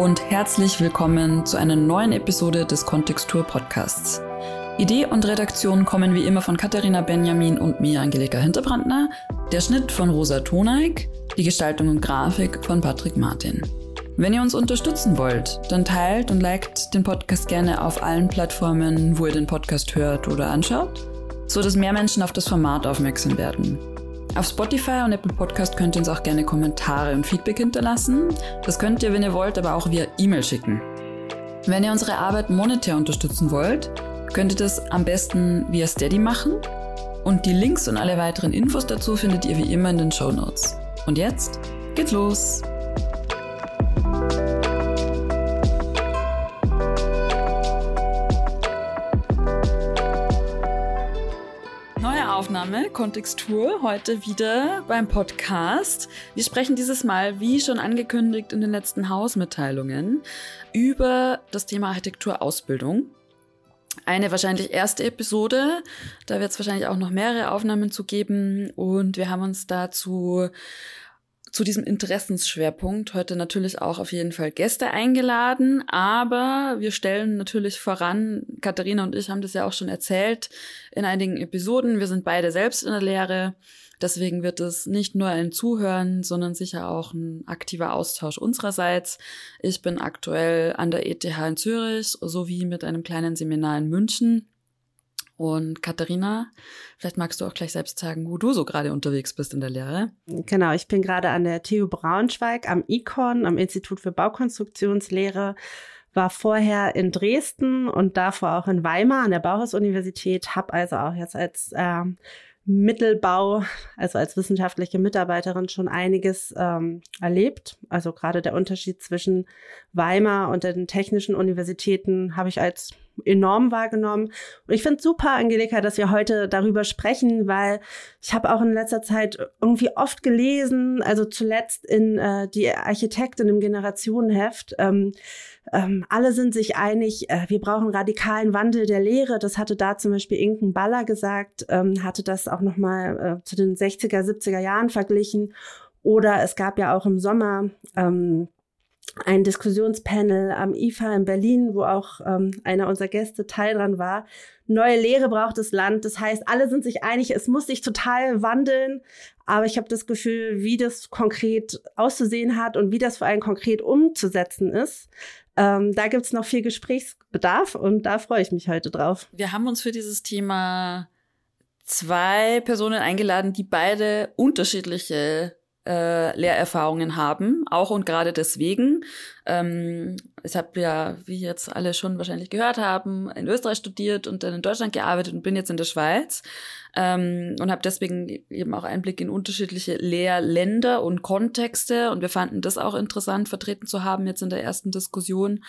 und herzlich willkommen zu einer neuen Episode des Kontextur Podcasts. Idee und Redaktion kommen wie immer von Katharina Benjamin und mir, Angelika Hinterbrandner, der Schnitt von Rosa Toneik, die Gestaltung und Grafik von Patrick Martin. Wenn ihr uns unterstützen wollt, dann teilt und liked den Podcast gerne auf allen Plattformen, wo ihr den Podcast hört oder anschaut, so dass mehr Menschen auf das Format aufmerksam werden. Auf Spotify und Apple Podcast könnt ihr uns auch gerne Kommentare und Feedback hinterlassen. Das könnt ihr, wenn ihr wollt, aber auch via E-Mail schicken. Wenn ihr unsere Arbeit monetär unterstützen wollt, könnt ihr das am besten via Steady machen. Und die Links und alle weiteren Infos dazu findet ihr wie immer in den Show Notes. Und jetzt geht's los! Aufnahme, Kontextur, heute wieder beim Podcast. Wir sprechen dieses Mal, wie schon angekündigt in den letzten Hausmitteilungen, über das Thema Architekturausbildung. Eine wahrscheinlich erste Episode, da wird es wahrscheinlich auch noch mehrere Aufnahmen zu geben und wir haben uns dazu zu diesem Interessensschwerpunkt heute natürlich auch auf jeden Fall Gäste eingeladen, aber wir stellen natürlich voran, Katharina und ich haben das ja auch schon erzählt in einigen Episoden, wir sind beide selbst in der Lehre, deswegen wird es nicht nur ein Zuhören, sondern sicher auch ein aktiver Austausch unsererseits. Ich bin aktuell an der ETH in Zürich sowie mit einem kleinen Seminar in München und Katharina, vielleicht magst du auch gleich selbst sagen, wo du so gerade unterwegs bist in der Lehre. Genau, ich bin gerade an der TU Braunschweig am ICON, am Institut für Baukonstruktionslehre, war vorher in Dresden und davor auch in Weimar an der Bauhaus-Universität, habe also auch jetzt als äh, Mittelbau, also als wissenschaftliche Mitarbeiterin schon einiges ähm, erlebt. Also gerade der Unterschied zwischen Weimar und den technischen Universitäten habe ich als enorm wahrgenommen. Und ich finde super, Angelika, dass wir heute darüber sprechen, weil ich habe auch in letzter Zeit irgendwie oft gelesen, also zuletzt in äh, die Architektin im Generationenheft, ähm, ähm, alle sind sich einig, äh, wir brauchen radikalen Wandel der Lehre. Das hatte da zum Beispiel Inken Baller gesagt, ähm, hatte das auch nochmal äh, zu den 60er, 70er Jahren verglichen. Oder es gab ja auch im Sommer ähm, ein Diskussionspanel am IFA in Berlin, wo auch ähm, einer unserer Gäste Teil dran war. Neue Lehre braucht das Land. Das heißt, alle sind sich einig, es muss sich total wandeln. Aber ich habe das Gefühl, wie das konkret auszusehen hat und wie das vor allem konkret umzusetzen ist, ähm, da gibt's noch viel Gesprächsbedarf und da freue ich mich heute drauf. Wir haben uns für dieses Thema zwei Personen eingeladen, die beide unterschiedliche äh, Lehrerfahrungen haben, auch und gerade deswegen. Ähm, ich habe ja, wie jetzt alle schon wahrscheinlich gehört haben, in Österreich studiert und dann in Deutschland gearbeitet und bin jetzt in der Schweiz ähm, und habe deswegen eben auch Einblick in unterschiedliche Lehrländer und Kontexte und wir fanden das auch interessant vertreten zu haben jetzt in der ersten Diskussion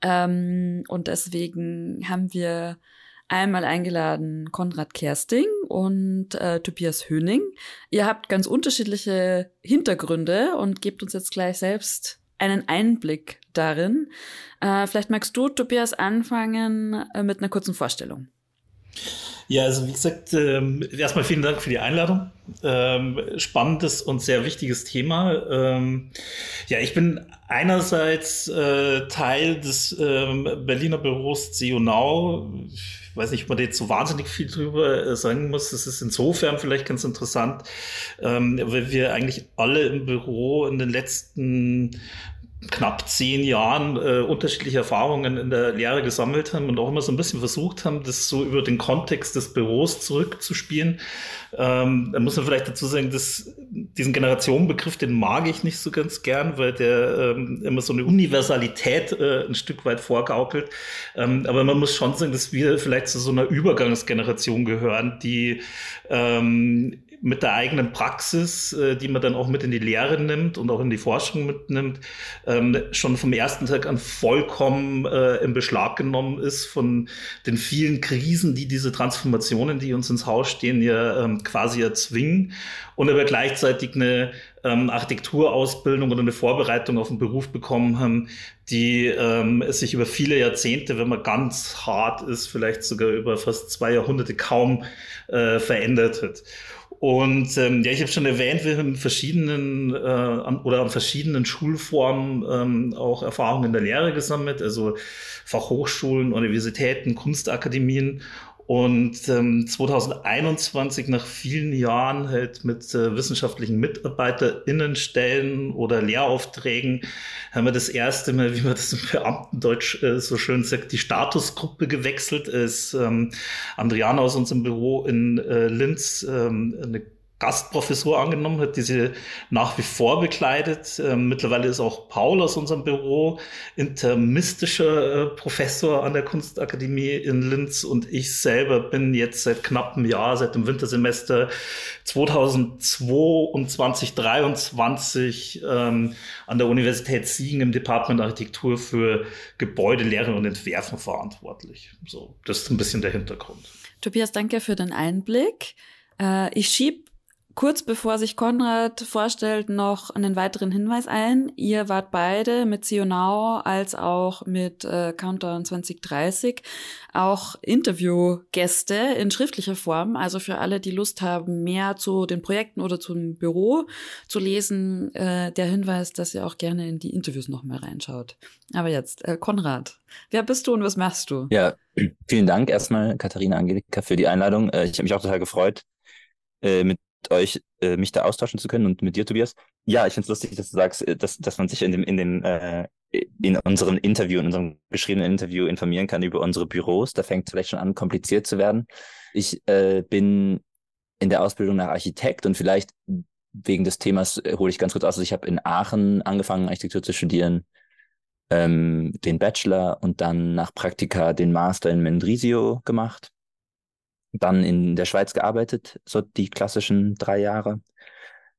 ähm, und deswegen haben wir einmal eingeladen Konrad Kersting und äh, Tobias Höning. Ihr habt ganz unterschiedliche Hintergründe und gebt uns jetzt gleich selbst einen Einblick darin. Äh, vielleicht magst du, Tobias, anfangen äh, mit einer kurzen Vorstellung. Ja, also wie gesagt, ähm, erstmal vielen Dank für die Einladung. Ähm, spannendes und sehr wichtiges Thema. Ähm, ja, ich bin einerseits äh, Teil des ähm, Berliner Büros CEONOW. Ich weiß nicht, ob man jetzt so wahnsinnig viel drüber äh, sagen muss. Das ist insofern vielleicht ganz interessant, ähm, weil wir eigentlich alle im Büro in den letzten knapp zehn Jahren äh, unterschiedliche Erfahrungen in der Lehre gesammelt haben und auch immer so ein bisschen versucht haben, das so über den Kontext des Büros zurückzuspielen. Ähm, da muss man vielleicht dazu sagen, dass diesen Generationenbegriff, den mag ich nicht so ganz gern, weil der ähm, immer so eine Universalität äh, ein Stück weit vorgaukelt. Ähm, aber man muss schon sagen, dass wir vielleicht zu so einer Übergangsgeneration gehören, die ähm, mit der eigenen Praxis, äh, die man dann auch mit in die Lehre nimmt und auch in die Forschung mitnimmt, ähm, schon vom ersten Tag an vollkommen äh, im Beschlag genommen ist von den vielen Krisen, die diese Transformationen, die uns ins Haus stehen, ja ähm, quasi erzwingen und aber gleichzeitig eine ähm, Architekturausbildung oder eine Vorbereitung auf den Beruf bekommen haben, die ähm, sich über viele Jahrzehnte, wenn man ganz hart ist, vielleicht sogar über fast zwei Jahrhunderte kaum äh, verändert hat. Und ähm, ja, ich habe schon erwähnt, wir haben verschiedenen äh, an, oder an verschiedenen Schulformen ähm, auch Erfahrungen in der Lehre gesammelt, also Fachhochschulen, Universitäten, Kunstakademien und ähm, 2021, nach vielen Jahren halt mit äh, wissenschaftlichen MitarbeiterInnenstellen oder Lehraufträgen, haben wir das erste Mal, wie man das im Beamtendeutsch äh, so schön sagt, die Statusgruppe gewechselt. Ist ähm, Andriana aus unserem Büro in äh, Linz ähm, eine Gastprofessur angenommen hat, die sie nach wie vor bekleidet. Ähm, mittlerweile ist auch Paul aus unserem Büro intermistischer äh, Professor an der Kunstakademie in Linz und ich selber bin jetzt seit knapp einem Jahr, seit dem Wintersemester 2022, 2023 ähm, an der Universität Siegen im Department Architektur für Gebäudelehre und Entwerfen verantwortlich. So, das ist ein bisschen der Hintergrund. Tobias, danke für den Einblick. Äh, ich schieb kurz bevor sich Konrad vorstellt, noch einen weiteren Hinweis ein. Ihr wart beide mit Sionau als auch mit äh, Countdown 2030 auch Interviewgäste in schriftlicher Form. Also für alle, die Lust haben, mehr zu den Projekten oder zum Büro zu lesen, äh, der Hinweis, dass ihr auch gerne in die Interviews noch mal reinschaut. Aber jetzt, äh, Konrad, wer bist du und was machst du? Ja, vielen Dank erstmal, Katharina Angelika, für die Einladung. Äh, ich habe mich auch total gefreut, äh, mit euch, äh, mich da austauschen zu können und mit dir, Tobias. Ja, ich finde es lustig, dass du sagst, äh, dass, dass man sich in dem, in dem, äh, in unserem Interview, in unserem geschriebenen Interview informieren kann über unsere Büros. Da fängt es vielleicht schon an, kompliziert zu werden. Ich äh, bin in der Ausbildung nach Architekt und vielleicht wegen des Themas äh, hole ich ganz kurz aus. Also ich habe in Aachen angefangen, Architektur zu studieren, ähm, den Bachelor und dann nach Praktika den Master in Mendrisio gemacht dann in der Schweiz gearbeitet, so die klassischen drei Jahre,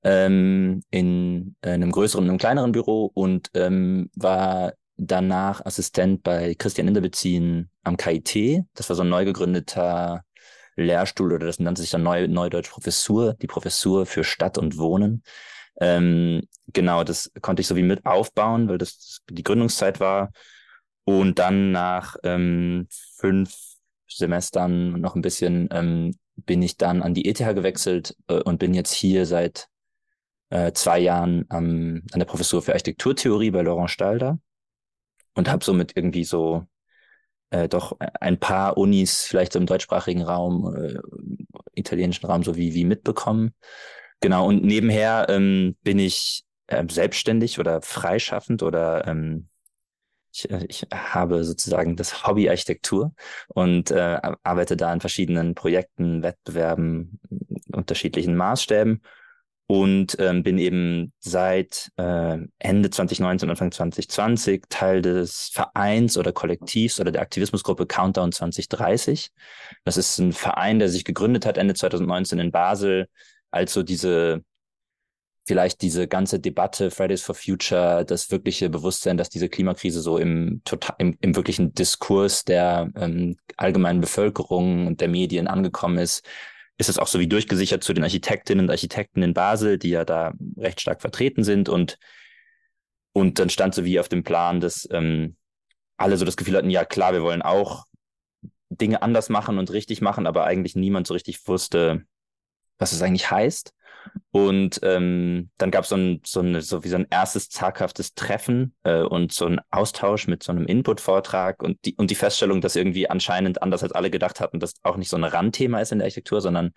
ähm, in einem größeren und einem kleineren Büro und ähm, war danach Assistent bei Christian Inderbezien am KIT. Das war so ein neu gegründeter Lehrstuhl oder das nannte sich dann Neu Neudeutsch Professur, die Professur für Stadt und Wohnen. Ähm, genau, das konnte ich so wie mit aufbauen, weil das die Gründungszeit war. Und dann nach ähm, fünf Semestern noch ein bisschen ähm, bin ich dann an die ETH gewechselt äh, und bin jetzt hier seit äh, zwei Jahren ähm, an der Professur für Architekturtheorie bei Laurent Stalder und habe somit irgendwie so äh, doch ein paar Unis vielleicht so im deutschsprachigen Raum, äh, italienischen Raum so wie, wie mitbekommen. Genau, und nebenher ähm, bin ich äh, selbstständig oder freischaffend oder ähm, ich, äh, ich habe sozusagen das Hobby Architektur und äh, arbeite da an verschiedenen Projekten, Wettbewerben, unterschiedlichen Maßstäben und ähm, bin eben seit äh, Ende 2019, Anfang 2020 Teil des Vereins oder Kollektivs oder der Aktivismusgruppe Countdown 2030. Das ist ein Verein, der sich gegründet hat Ende 2019 in Basel, als so diese vielleicht diese ganze Debatte Fridays for Future, das wirkliche Bewusstsein, dass diese Klimakrise so im, total, im, im wirklichen Diskurs der ähm, allgemeinen Bevölkerung und der Medien angekommen ist, ist es auch so wie durchgesichert zu den Architektinnen und Architekten in Basel, die ja da recht stark vertreten sind und und dann stand so wie auf dem Plan, dass ähm, alle so das Gefühl hatten, ja klar, wir wollen auch Dinge anders machen und richtig machen, aber eigentlich niemand so richtig wusste, was es eigentlich heißt. Und ähm, dann gab so es ein, so, eine, so wie so ein erstes zaghaftes Treffen äh, und so ein Austausch mit so einem Input-Vortrag und die, und die Feststellung, dass irgendwie anscheinend anders als alle gedacht hatten, dass auch nicht so ein Randthema ist in der Architektur, sondern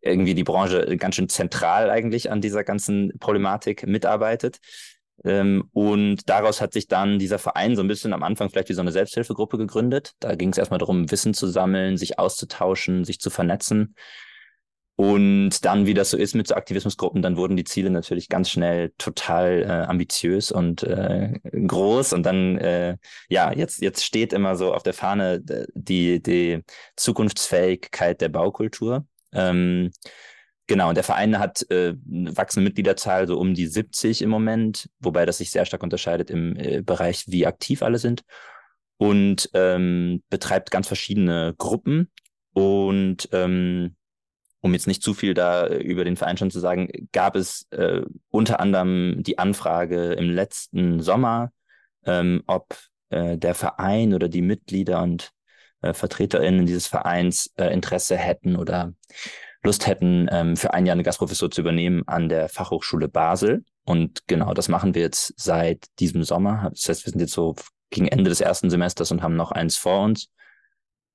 irgendwie die Branche ganz schön zentral eigentlich an dieser ganzen Problematik mitarbeitet. Ähm, und daraus hat sich dann dieser Verein so ein bisschen am Anfang vielleicht wie so eine Selbsthilfegruppe gegründet. Da ging es erstmal darum, Wissen zu sammeln, sich auszutauschen, sich zu vernetzen. Und dann, wie das so ist mit so Aktivismusgruppen, dann wurden die Ziele natürlich ganz schnell total äh, ambitiös und äh, groß. Und dann, äh, ja, jetzt, jetzt steht immer so auf der Fahne die, die Zukunftsfähigkeit der Baukultur. Ähm, genau, und der Verein hat äh, eine wachsende Mitgliederzahl, so um die 70 im Moment, wobei das sich sehr stark unterscheidet im äh, Bereich, wie aktiv alle sind. Und ähm, betreibt ganz verschiedene Gruppen. Und ähm, um jetzt nicht zu viel da äh, über den Verein schon zu sagen, gab es äh, unter anderem die Anfrage im letzten Sommer, ähm, ob äh, der Verein oder die Mitglieder und äh, VertreterInnen dieses Vereins äh, Interesse hätten oder Lust hätten, ähm, für ein Jahr eine Gastprofessur zu übernehmen an der Fachhochschule Basel. Und genau, das machen wir jetzt seit diesem Sommer. Das heißt, wir sind jetzt so gegen Ende des ersten Semesters und haben noch eins vor uns.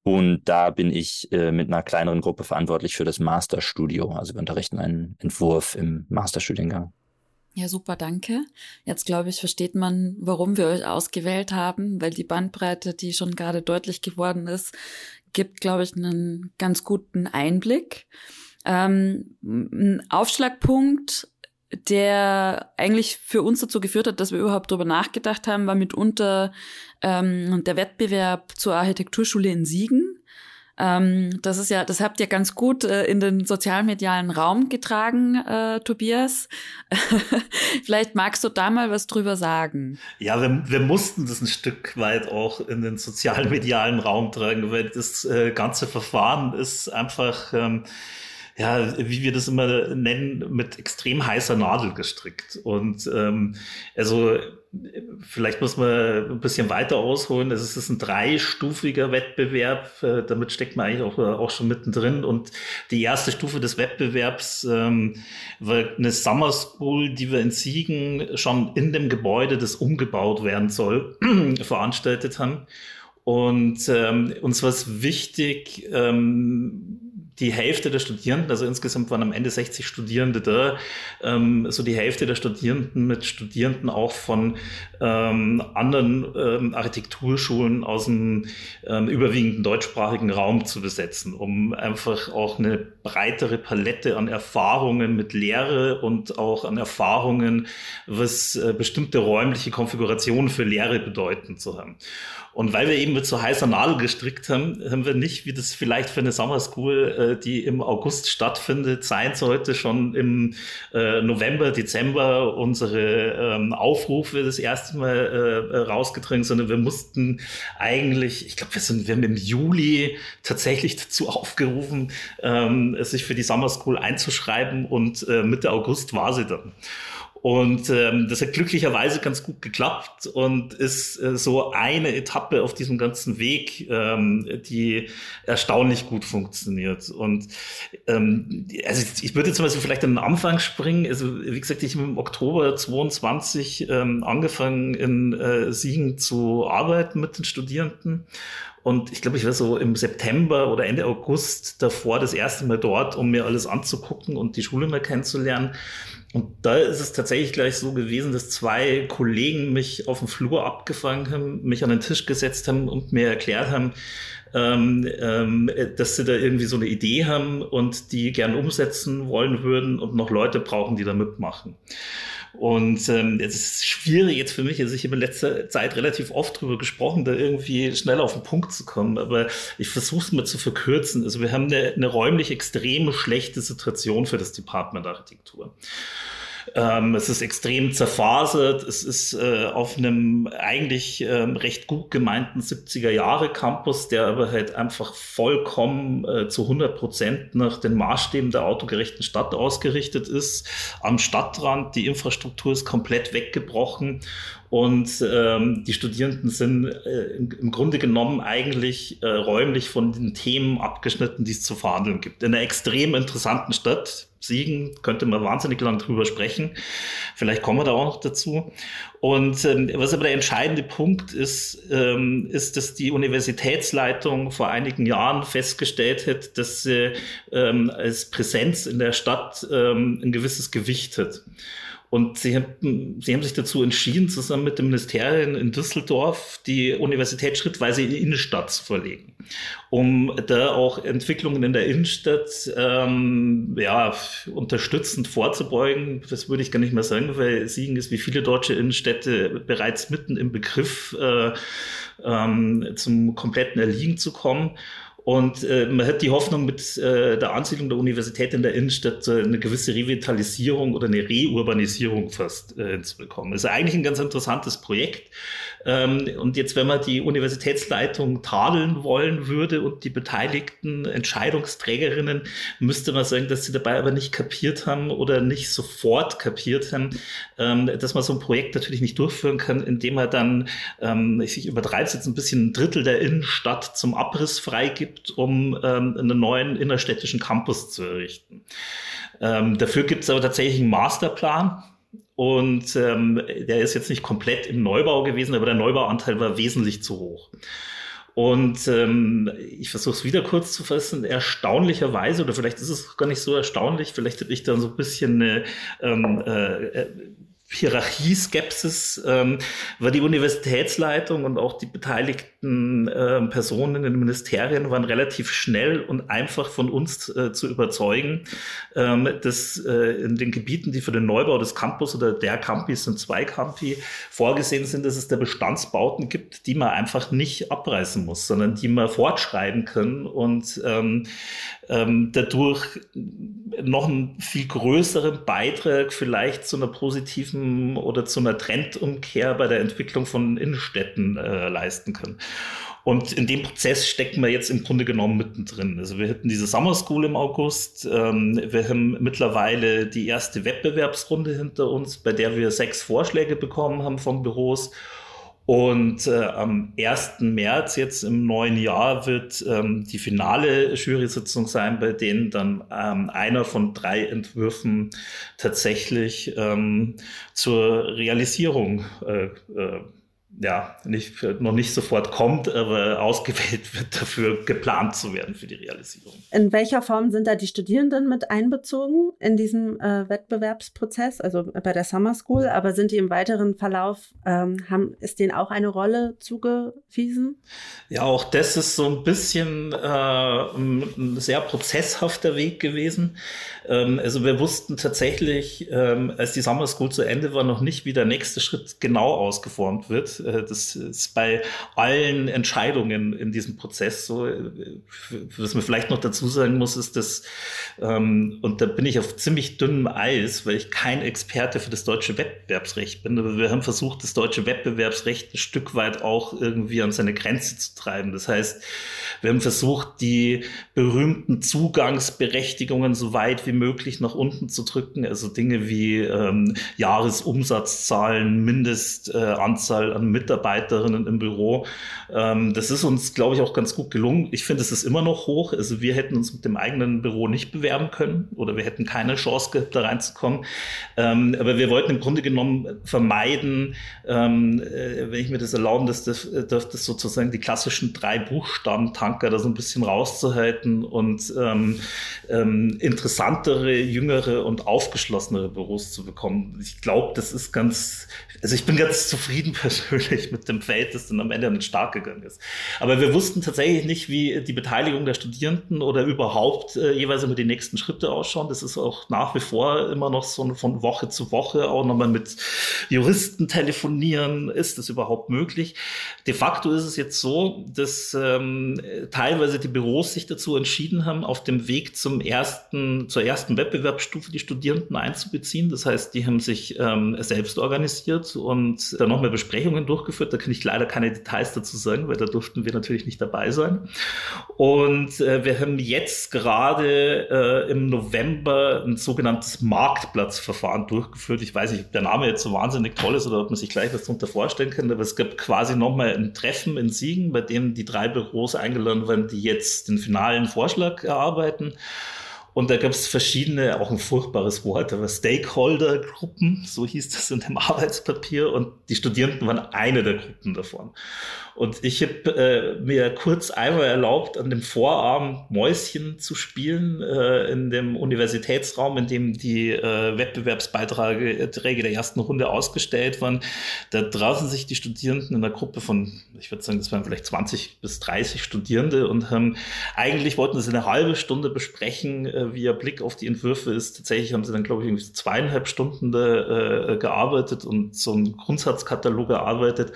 Und da bin ich äh, mit einer kleineren Gruppe verantwortlich für das Masterstudio. Also wir unterrichten einen Entwurf im Masterstudiengang. Ja, super, danke. Jetzt glaube ich, versteht man, warum wir euch ausgewählt haben, weil die Bandbreite, die schon gerade deutlich geworden ist, gibt, glaube ich, einen ganz guten Einblick. Ähm, ein Aufschlagpunkt, der eigentlich für uns dazu geführt hat, dass wir überhaupt darüber nachgedacht haben, war mitunter ähm, der Wettbewerb zur Architekturschule in Siegen. Ähm, das ist ja, das habt ihr ganz gut äh, in den sozialmedialen Raum getragen, äh, Tobias. Vielleicht magst du da mal was drüber sagen. Ja, wir, wir mussten das ein Stück weit auch in den sozialmedialen Raum tragen, weil das äh, ganze Verfahren ist einfach ähm, ja, wie wir das immer nennen, mit extrem heißer Nadel gestrickt. Und ähm, also vielleicht muss man ein bisschen weiter ausholen. Es ist ein dreistufiger Wettbewerb. Äh, damit steckt man eigentlich auch, auch schon mittendrin. Und die erste Stufe des Wettbewerbs ähm, war eine Summer School, die wir in Siegen schon in dem Gebäude, das umgebaut werden soll, veranstaltet haben. Und ähm, uns war es wichtig, ähm, die Hälfte der Studierenden, also insgesamt waren am Ende 60 Studierende da, ähm, so die Hälfte der Studierenden mit Studierenden auch von ähm, anderen ähm, Architekturschulen aus dem ähm, überwiegenden deutschsprachigen Raum zu besetzen, um einfach auch eine breitere Palette an Erfahrungen mit Lehre und auch an Erfahrungen, was äh, bestimmte räumliche Konfigurationen für Lehre bedeuten zu haben. Und weil wir eben mit so heißer Nadel gestrickt haben, haben wir nicht, wie das vielleicht für eine Summer School, äh, die im August stattfindet, sein sollte, schon im äh, November, Dezember unsere ähm, Aufrufe das erste Mal äh, rausgetragen, sondern wir mussten eigentlich, ich glaube, wir sind, wir haben im Juli tatsächlich dazu aufgerufen, ähm, sich für die Summer School einzuschreiben und äh, Mitte August war sie dann. Und ähm, das hat glücklicherweise ganz gut geklappt und ist äh, so eine Etappe auf diesem ganzen Weg, ähm, die erstaunlich gut funktioniert. Und ähm, also ich würde zum Beispiel vielleicht an den Anfang springen. Also wie gesagt, ich habe im Oktober 22 ähm, angefangen in äh, Siegen zu arbeiten mit den Studierenden. Und ich glaube, ich war so im September oder Ende August davor das erste Mal dort, um mir alles anzugucken und die Schule mal kennenzulernen. Und da ist es tatsächlich gleich so gewesen, dass zwei Kollegen mich auf dem Flur abgefangen haben, mich an den Tisch gesetzt haben und mir erklärt haben, ähm, ähm, dass sie da irgendwie so eine Idee haben und die gern umsetzen wollen würden und noch Leute brauchen, die da mitmachen. Und ähm, es ist schwierig jetzt für mich, also ich habe in letzter Zeit relativ oft drüber gesprochen, da irgendwie schnell auf den Punkt zu kommen, aber ich versuche es mal zu verkürzen. Also wir haben eine, eine räumlich extrem schlechte Situation für das Department Architektur. Ähm, es ist extrem zerfasert. Es ist äh, auf einem eigentlich ähm, recht gut gemeinten 70er Jahre Campus, der aber halt einfach vollkommen äh, zu 100 Prozent nach den Maßstäben der autogerechten Stadt ausgerichtet ist. Am Stadtrand, die Infrastruktur ist komplett weggebrochen und ähm, die Studierenden sind äh, im Grunde genommen eigentlich äh, räumlich von den Themen abgeschnitten, die es zu verhandeln gibt. In einer extrem interessanten Stadt, Siegen, könnte man wahnsinnig lang drüber sprechen. Vielleicht kommen wir da auch noch dazu. Und ähm, was aber der entscheidende Punkt ist, ähm, ist, dass die Universitätsleitung vor einigen Jahren festgestellt hat, dass sie ähm, als Präsenz in der Stadt ähm, ein gewisses Gewicht hat. Und sie haben, sie haben sich dazu entschieden, zusammen mit dem Ministerium in Düsseldorf die Universität schrittweise in die Innenstadt zu verlegen, um da auch Entwicklungen in der Innenstadt ähm, ja, unterstützend vorzubeugen. Das würde ich gar nicht mehr sagen, weil Siegen ist wie viele deutsche Innenstädte bereits mitten im Begriff, äh, ähm, zum kompletten Erliegen zu kommen. Und äh, man hat die Hoffnung mit äh, der Ansiedlung der Universität in der Innenstadt äh, eine gewisse Revitalisierung oder eine Reurbanisierung fast äh, hinzubekommen. Ist eigentlich ein ganz interessantes Projekt. Ähm, und jetzt, wenn man die Universitätsleitung tadeln wollen würde und die beteiligten Entscheidungsträgerinnen, müsste man sagen, dass sie dabei aber nicht kapiert haben oder nicht sofort kapiert haben, ähm, dass man so ein Projekt natürlich nicht durchführen kann, indem man dann, ähm, ich übertreibe es jetzt ein bisschen, ein Drittel der Innenstadt zum Abriss freigibt gibt, um ähm, einen neuen innerstädtischen Campus zu errichten. Ähm, dafür gibt es aber tatsächlich einen Masterplan. Und ähm, der ist jetzt nicht komplett im Neubau gewesen, aber der Neubauanteil war wesentlich zu hoch. Und ähm, ich versuche es wieder kurz zu fassen. Erstaunlicherweise, oder vielleicht ist es gar nicht so erstaunlich, vielleicht habe ich da so ein bisschen eine ähm, äh, Hierarchieskepsis ähm, war die Universitätsleitung und auch die beteiligten äh, Personen in den Ministerien waren relativ schnell und einfach von uns äh, zu überzeugen, ähm, dass äh, in den Gebieten, die für den Neubau des Campus oder der Campus und zwei Campi vorgesehen sind, dass es da Bestandsbauten gibt, die man einfach nicht abreißen muss, sondern die man fortschreiben können und ähm, ähm, dadurch noch einen viel größeren Beitrag vielleicht zu einer positiven oder zu einer Trendumkehr bei der Entwicklung von Innenstädten äh, leisten können. Und in dem Prozess stecken wir jetzt im Grunde genommen mittendrin. Also wir hatten diese Summer School im August. Ähm, wir haben mittlerweile die erste Wettbewerbsrunde hinter uns, bei der wir sechs Vorschläge bekommen haben von Büros. Und äh, am 1. März jetzt im neuen Jahr wird ähm, die finale Jury-Sitzung sein, bei denen dann ähm, einer von drei Entwürfen tatsächlich ähm, zur Realisierung äh, äh, ja, nicht, noch nicht sofort kommt, aber ausgewählt wird, dafür geplant zu werden für die Realisierung. In welcher Form sind da die Studierenden mit einbezogen in diesem äh, Wettbewerbsprozess, also bei der Summer School, aber sind die im weiteren Verlauf, ähm, haben, ist denen auch eine Rolle zugewiesen? Ja, auch das ist so ein bisschen äh, ein sehr prozesshafter Weg gewesen. Ähm, also wir wussten tatsächlich, ähm, als die Summer School zu Ende war, noch nicht, wie der nächste Schritt genau ausgeformt wird. Äh, das ist bei allen Entscheidungen in diesem Prozess so. Äh, was man vielleicht noch dazu sagen muss, ist, dass, ähm, und da bin ich auf ziemlich dünnem Eis, weil ich kein Experte für das deutsche Wettbewerbsrecht bin, aber wir haben versucht, das deutsche Wettbewerbsrecht ein Stück weit auch irgendwie an seine Grenze zu treiben. Das heißt, wir haben versucht, die berühmten Zugangsberechtigungen so weit wie möglich nach unten zu drücken. Also Dinge wie ähm, Jahresumsatzzahlen, Mindestanzahl äh, an Mitarbeiterinnen im Büro. Ähm, das ist uns, glaube ich, auch ganz gut gelungen. Ich finde, es ist immer noch hoch. Also wir hätten uns mit dem eigenen Büro nicht bewerben können oder wir hätten keine Chance gehabt, da reinzukommen. Ähm, aber wir wollten im Grunde genommen vermeiden, ähm, äh, wenn ich mir das erlauben dass das, das, das sozusagen die klassischen drei Buchstaben-Tanker da so ein bisschen rauszuhalten und ähm, ähm, interessantere, jüngere und aufgeschlossenere Büros zu bekommen. Ich glaube, das ist ganz, also ich bin ganz zufrieden persönlich mit dem Feld, das dann am Ende nicht stark gegangen ist. Aber wir wussten tatsächlich nicht, wie die Beteiligung der Studierenden oder überhaupt äh, jeweils immer die nächsten Schritte ausschauen. Das ist auch nach wie vor immer noch so von Woche zu Woche auch nochmal mit Juristen telefonieren. Ist das überhaupt möglich? De facto ist es jetzt so, dass ähm, teilweise die Büros sich dazu entschieden haben, auf dem Weg zum ersten, zur ersten Wettbewerbsstufe die Studierenden einzubeziehen. Das heißt, die haben sich ähm, selbst organisiert und dann nochmal Besprechungen durchgeführt. Da kann ich leider keine Details dazu sagen, weil da durften wir natürlich nicht dabei sein. Und äh, wir haben jetzt gerade äh, im November ein sogenanntes Marktplatzverfahren durchgeführt. Ich weiß nicht, ob der Name jetzt so wahnsinnig toll ist oder ob man sich gleich was darunter vorstellen kann, aber es gibt quasi nochmal ein Treffen in Siegen, bei dem die drei Büros eingeladen werden, die jetzt den finalen Vorschlag erarbeiten. Und da gab es verschiedene, auch ein furchtbares Wort, aber Stakeholder-Gruppen, so hieß das in dem Arbeitspapier. Und die Studierenden waren eine der Gruppen davon. Und ich habe äh, mir kurz einmal erlaubt, an dem Vorabend Mäuschen zu spielen äh, in dem Universitätsraum, in dem die äh, Wettbewerbsbeiträge der ersten Runde ausgestellt waren. Da draußen sich die Studierenden in einer Gruppe von, ich würde sagen, das waren vielleicht 20 bis 30 Studierende und haben eigentlich wollten sie eine halbe Stunde besprechen, äh, wie ihr Blick auf die Entwürfe ist. Tatsächlich haben sie dann, glaube ich, irgendwie zweieinhalb Stunden da, äh, gearbeitet und so einen Grundsatzkatalog erarbeitet.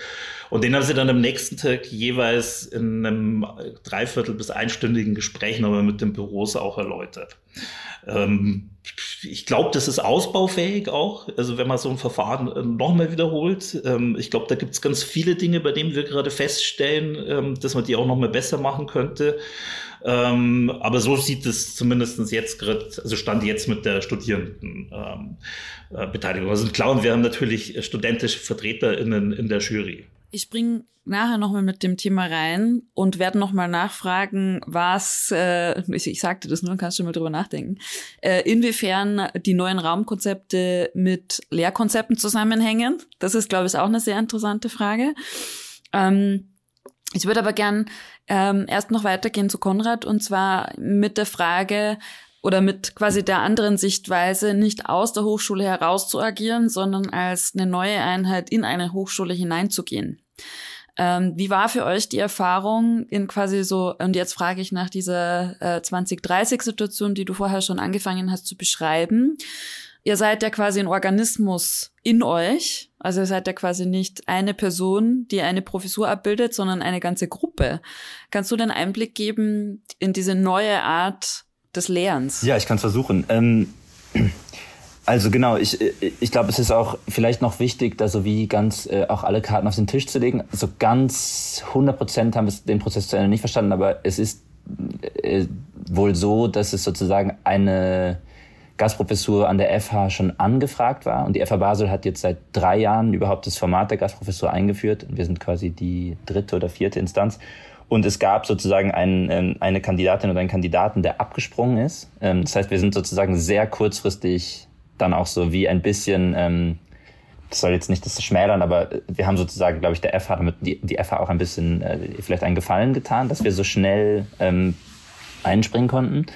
Und den haben sie dann am nächsten Tag jeweils in einem Dreiviertel bis einstündigen Gespräch nochmal mit den Büros auch erläutert. Ähm, ich glaube, das ist ausbaufähig auch. Also wenn man so ein Verfahren äh, nochmal wiederholt. Ähm, ich glaube, da gibt es ganz viele Dinge, bei denen wir gerade feststellen, ähm, dass man die auch nochmal besser machen könnte. Ähm, aber so sieht es zumindest jetzt gerade, also stand jetzt mit der Studierendenbeteiligung. Ähm, äh, also klar, und wir haben natürlich studentische VertreterInnen in der Jury. Ich springe nachher nochmal mit dem Thema rein und werde nochmal nachfragen, was, äh, ich, ich sagte das nur, kannst du mal drüber nachdenken, äh, inwiefern die neuen Raumkonzepte mit Lehrkonzepten zusammenhängen. Das ist, glaube ich, auch eine sehr interessante Frage. Ähm, ich würde aber gern ähm, erst noch weitergehen zu Konrad und zwar mit der Frage, oder mit quasi der anderen Sichtweise nicht aus der Hochschule heraus zu agieren, sondern als eine neue Einheit in eine Hochschule hineinzugehen. Ähm, wie war für euch die Erfahrung in quasi so, und jetzt frage ich nach dieser äh, 2030-Situation, die du vorher schon angefangen hast zu beschreiben. Ihr seid ja quasi ein Organismus in euch. Also ihr seid ja quasi nicht eine Person, die eine Professur abbildet, sondern eine ganze Gruppe. Kannst du den Einblick geben in diese neue Art des Lehrens? Ja, ich kann es versuchen. Ähm, also genau, ich, ich glaube, es ist auch vielleicht noch wichtig, da so wie ganz äh, auch alle Karten auf den Tisch zu legen. So ganz 100 Prozent haben wir den Prozess zu Ende nicht verstanden, aber es ist äh, wohl so, dass es sozusagen eine Gastprofessur an der FH schon angefragt war. Und die FH Basel hat jetzt seit drei Jahren überhaupt das Format der Gastprofessur eingeführt. Wir sind quasi die dritte oder vierte Instanz. Und es gab sozusagen einen, ähm, eine Kandidatin oder einen Kandidaten, der abgesprungen ist. Ähm, das heißt, wir sind sozusagen sehr kurzfristig dann auch so wie ein bisschen, ähm, das soll jetzt nicht das schmälern, aber wir haben sozusagen, glaube ich, der FH, damit die, die FH auch ein bisschen äh, vielleicht einen Gefallen getan, dass wir so schnell einspringen konnten.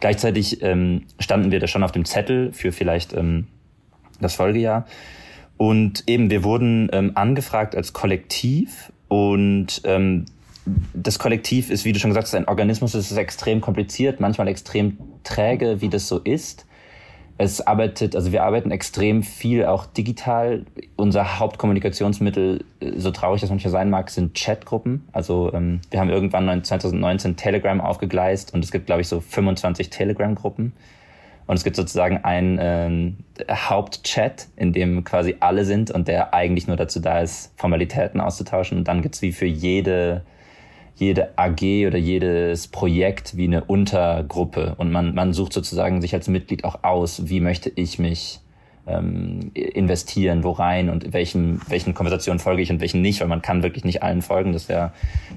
Gleichzeitig ähm, standen wir da schon auf dem Zettel für vielleicht ähm, das Folgejahr. Und eben, wir wurden ähm, angefragt als Kollektiv und ähm, das Kollektiv ist, wie du schon gesagt hast, ein Organismus, es ist extrem kompliziert, manchmal extrem träge, wie das so ist. Es arbeitet, also wir arbeiten extrem viel auch digital. Unser Hauptkommunikationsmittel, so traurig das manchmal sein mag, sind Chatgruppen. Also ähm, wir haben irgendwann 2019 Telegram aufgegleist und es gibt, glaube ich, so 25 Telegram-Gruppen. Und es gibt sozusagen einen äh, Hauptchat, in dem quasi alle sind und der eigentlich nur dazu da ist, Formalitäten auszutauschen. Und dann gibt's wie für jede jede AG oder jedes Projekt wie eine Untergruppe und man, man sucht sozusagen sich als Mitglied auch aus, wie möchte ich mich ähm, investieren, wo rein und welchen, welchen Konversationen folge ich und welchen nicht, weil man kann wirklich nicht allen folgen, das wäre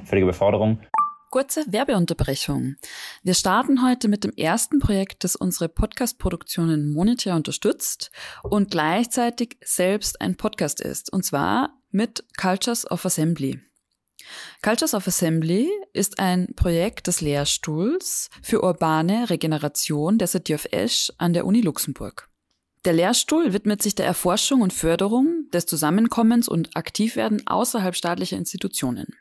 völlige Beförderung. Kurze Werbeunterbrechung. Wir starten heute mit dem ersten Projekt, das unsere Podcast-Produktionen monetär unterstützt und gleichzeitig selbst ein Podcast ist, und zwar mit Cultures of Assembly. Cultures of Assembly ist ein Projekt des Lehrstuhls für urbane Regeneration der City of Ash an der Uni Luxemburg. Der Lehrstuhl widmet sich der Erforschung und Förderung des Zusammenkommens und Aktivwerden außerhalb staatlicher Institutionen.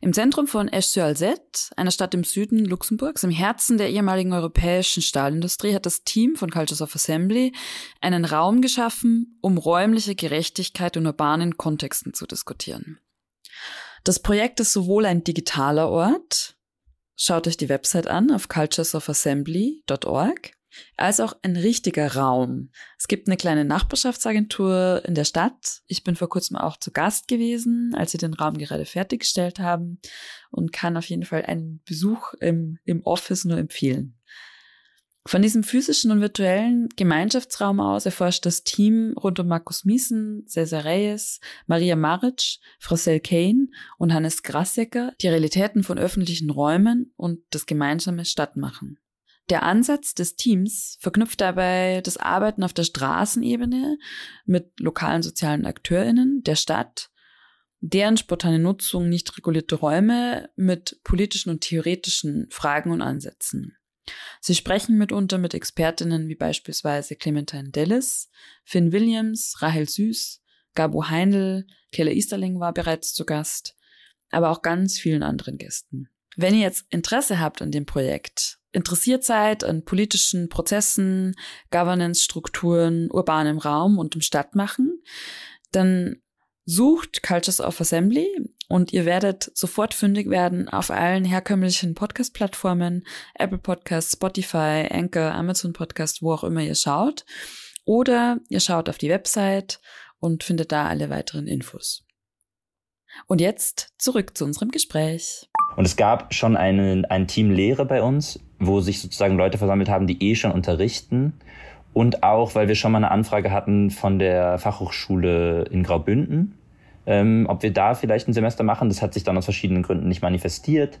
Im Zentrum von Esch-sur-Alzette, einer Stadt im Süden Luxemburgs, im Herzen der ehemaligen europäischen Stahlindustrie, hat das Team von Cultures of Assembly einen Raum geschaffen, um räumliche Gerechtigkeit in urbanen Kontexten zu diskutieren. Das Projekt ist sowohl ein digitaler Ort, schaut euch die Website an auf culturesofassembly.org, als auch ein richtiger Raum. Es gibt eine kleine Nachbarschaftsagentur in der Stadt. Ich bin vor kurzem auch zu Gast gewesen, als sie den Raum gerade fertiggestellt haben und kann auf jeden Fall einen Besuch im, im Office nur empfehlen. Von diesem physischen und virtuellen Gemeinschaftsraum aus erforscht das Team rund um Markus Miesen, Cesar Reyes, Maria Maric, Frosel Kane und Hannes Grassecker die Realitäten von öffentlichen Räumen und das gemeinsame Stadtmachen. Der Ansatz des Teams verknüpft dabei das Arbeiten auf der Straßenebene mit lokalen sozialen AkteurInnen der Stadt, deren spontane Nutzung nicht regulierte Räume mit politischen und theoretischen Fragen und Ansätzen. Sie sprechen mitunter mit Expertinnen wie beispielsweise Clementine Dellis, Finn Williams, Rahel Süß, Gabo Heindl, Kelle Easterling war bereits zu Gast, aber auch ganz vielen anderen Gästen. Wenn ihr jetzt Interesse habt an dem Projekt, interessiert seid an politischen Prozessen, Governance-Strukturen, urbanem Raum und im Stadtmachen, dann Sucht Cultures of Assembly und ihr werdet sofort fündig werden auf allen herkömmlichen Podcast-Plattformen, Apple Podcasts, Spotify, Anchor, Amazon Podcast, wo auch immer ihr schaut. Oder ihr schaut auf die Website und findet da alle weiteren Infos. Und jetzt zurück zu unserem Gespräch. Und es gab schon einen, ein Team Lehre bei uns, wo sich sozusagen Leute versammelt haben, die eh schon unterrichten und auch, weil wir schon mal eine Anfrage hatten von der Fachhochschule in Graubünden, ähm, ob wir da vielleicht ein Semester machen. Das hat sich dann aus verschiedenen Gründen nicht manifestiert.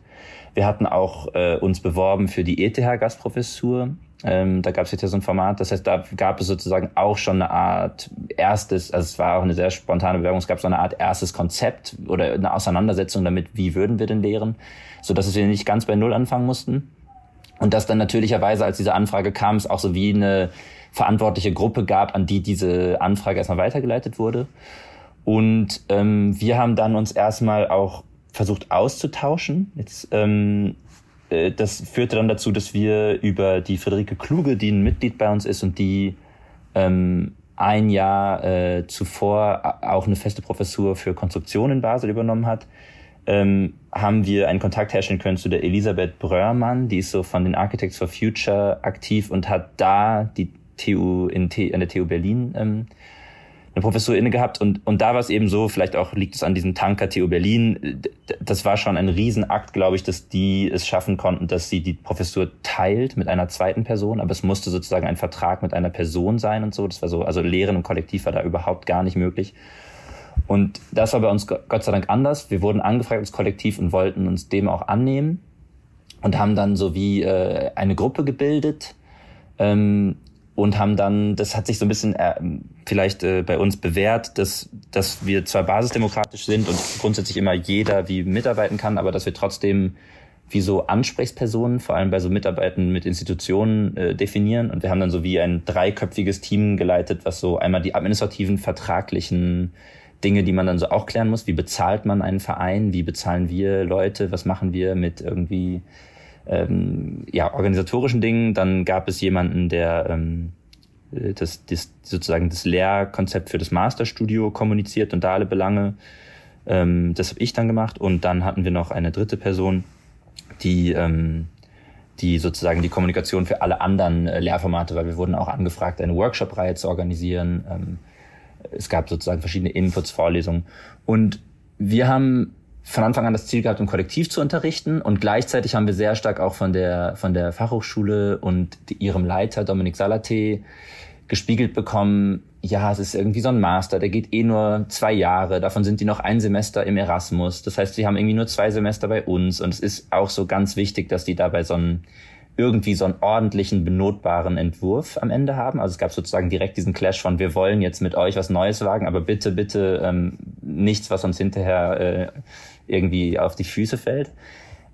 Wir hatten auch äh, uns beworben für die ETH-Gastprofessur. Ähm, da gab es jetzt ja so ein Format. Das heißt, da gab es sozusagen auch schon eine Art erstes, also es war auch eine sehr spontane Bewerbung, es gab so eine Art erstes Konzept oder eine Auseinandersetzung damit, wie würden wir denn lehren, so dass wir nicht ganz bei Null anfangen mussten. Und dass dann natürlicherweise, als diese Anfrage kam, es auch so wie eine verantwortliche Gruppe gab, an die diese Anfrage erstmal weitergeleitet wurde. Und ähm, wir haben dann uns erstmal auch versucht auszutauschen. Jetzt, ähm, äh, das führte dann dazu, dass wir über die Friederike Kluge, die ein Mitglied bei uns ist und die ähm, ein Jahr äh, zuvor auch eine feste Professur für Konstruktion in Basel übernommen hat, ähm, haben wir einen Kontakt herstellen können zu der Elisabeth Brörmann, die ist so von den Architects for Future aktiv und hat da die TU in T, an der TU Berlin ähm, eine Professur inne gehabt und, und da war es eben so, vielleicht auch liegt es an diesem Tanker TU Berlin, das war schon ein Riesenakt, glaube ich, dass die es schaffen konnten, dass sie die Professur teilt mit einer zweiten Person, aber es musste sozusagen ein Vertrag mit einer Person sein und so, das war so, also Lehren im Kollektiv war da überhaupt gar nicht möglich. Und das war bei uns Gott sei Dank anders. Wir wurden angefragt als Kollektiv und wollten uns dem auch annehmen und haben dann so wie äh, eine Gruppe gebildet, ähm, und haben dann, das hat sich so ein bisschen äh, vielleicht äh, bei uns bewährt, dass, dass wir zwar basisdemokratisch sind und grundsätzlich immer jeder wie mitarbeiten kann, aber dass wir trotzdem wie so Ansprechpersonen, vor allem bei so Mitarbeitern mit Institutionen äh, definieren. Und wir haben dann so wie ein dreiköpfiges Team geleitet, was so einmal die administrativen, vertraglichen Dinge, die man dann so auch klären muss. Wie bezahlt man einen Verein? Wie bezahlen wir Leute? Was machen wir mit irgendwie ähm, ja, organisatorischen Dingen. Dann gab es jemanden, der ähm, das, das sozusagen das Lehrkonzept für das Masterstudio kommuniziert und da alle Belange. Ähm, das habe ich dann gemacht. Und dann hatten wir noch eine dritte Person, die ähm, die sozusagen die Kommunikation für alle anderen äh, Lehrformate, weil wir wurden auch angefragt, eine Workshop-Reihe zu organisieren. Ähm, es gab sozusagen verschiedene Inputs, Vorlesungen. Und wir haben von Anfang an das Ziel gehabt, im Kollektiv zu unterrichten und gleichzeitig haben wir sehr stark auch von der, von der Fachhochschule und ihrem Leiter Dominik Salate gespiegelt bekommen, ja, es ist irgendwie so ein Master, der geht eh nur zwei Jahre, davon sind die noch ein Semester im Erasmus. Das heißt, sie haben irgendwie nur zwei Semester bei uns und es ist auch so ganz wichtig, dass die dabei so einen irgendwie so einen ordentlichen, benotbaren Entwurf am Ende haben. Also es gab sozusagen direkt diesen Clash von, wir wollen jetzt mit euch was Neues wagen, aber bitte, bitte ähm, nichts, was uns hinterher äh, irgendwie auf die Füße fällt.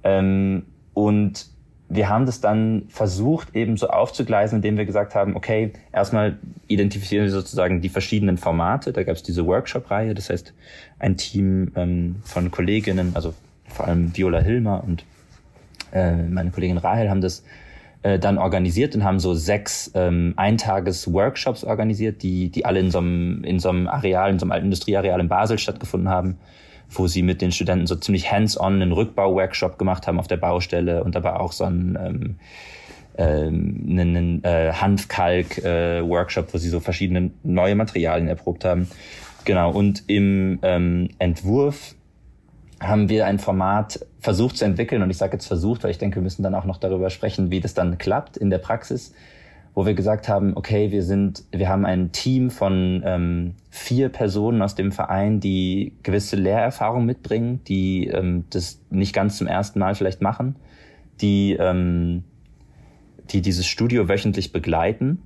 Ähm, und wir haben das dann versucht, eben so aufzugleisen, indem wir gesagt haben, okay, erstmal identifizieren wir sozusagen die verschiedenen Formate. Da gab es diese Workshop-Reihe, das heißt ein Team ähm, von Kolleginnen, also vor allem Viola Hilmer und äh, meine Kollegin Rahel haben das äh, dann organisiert und haben so sechs ähm, Eintages-Workshops organisiert, die, die alle in so, einem, in so einem Areal, in so einem alten Industrieareal in Basel stattgefunden haben wo sie mit den Studenten so ziemlich hands-on einen Rückbau-Workshop gemacht haben auf der Baustelle und aber auch so einen, ähm, ähm, einen äh, Hanfkalk-Workshop, äh, wo sie so verschiedene neue Materialien erprobt haben. Genau, und im ähm, Entwurf haben wir ein Format versucht zu entwickeln und ich sage jetzt versucht, weil ich denke, wir müssen dann auch noch darüber sprechen, wie das dann klappt in der Praxis wo wir gesagt haben, okay, wir sind, wir haben ein Team von ähm, vier Personen aus dem Verein, die gewisse Lehrerfahrung mitbringen, die ähm, das nicht ganz zum ersten Mal vielleicht machen, die, ähm, die dieses Studio wöchentlich begleiten.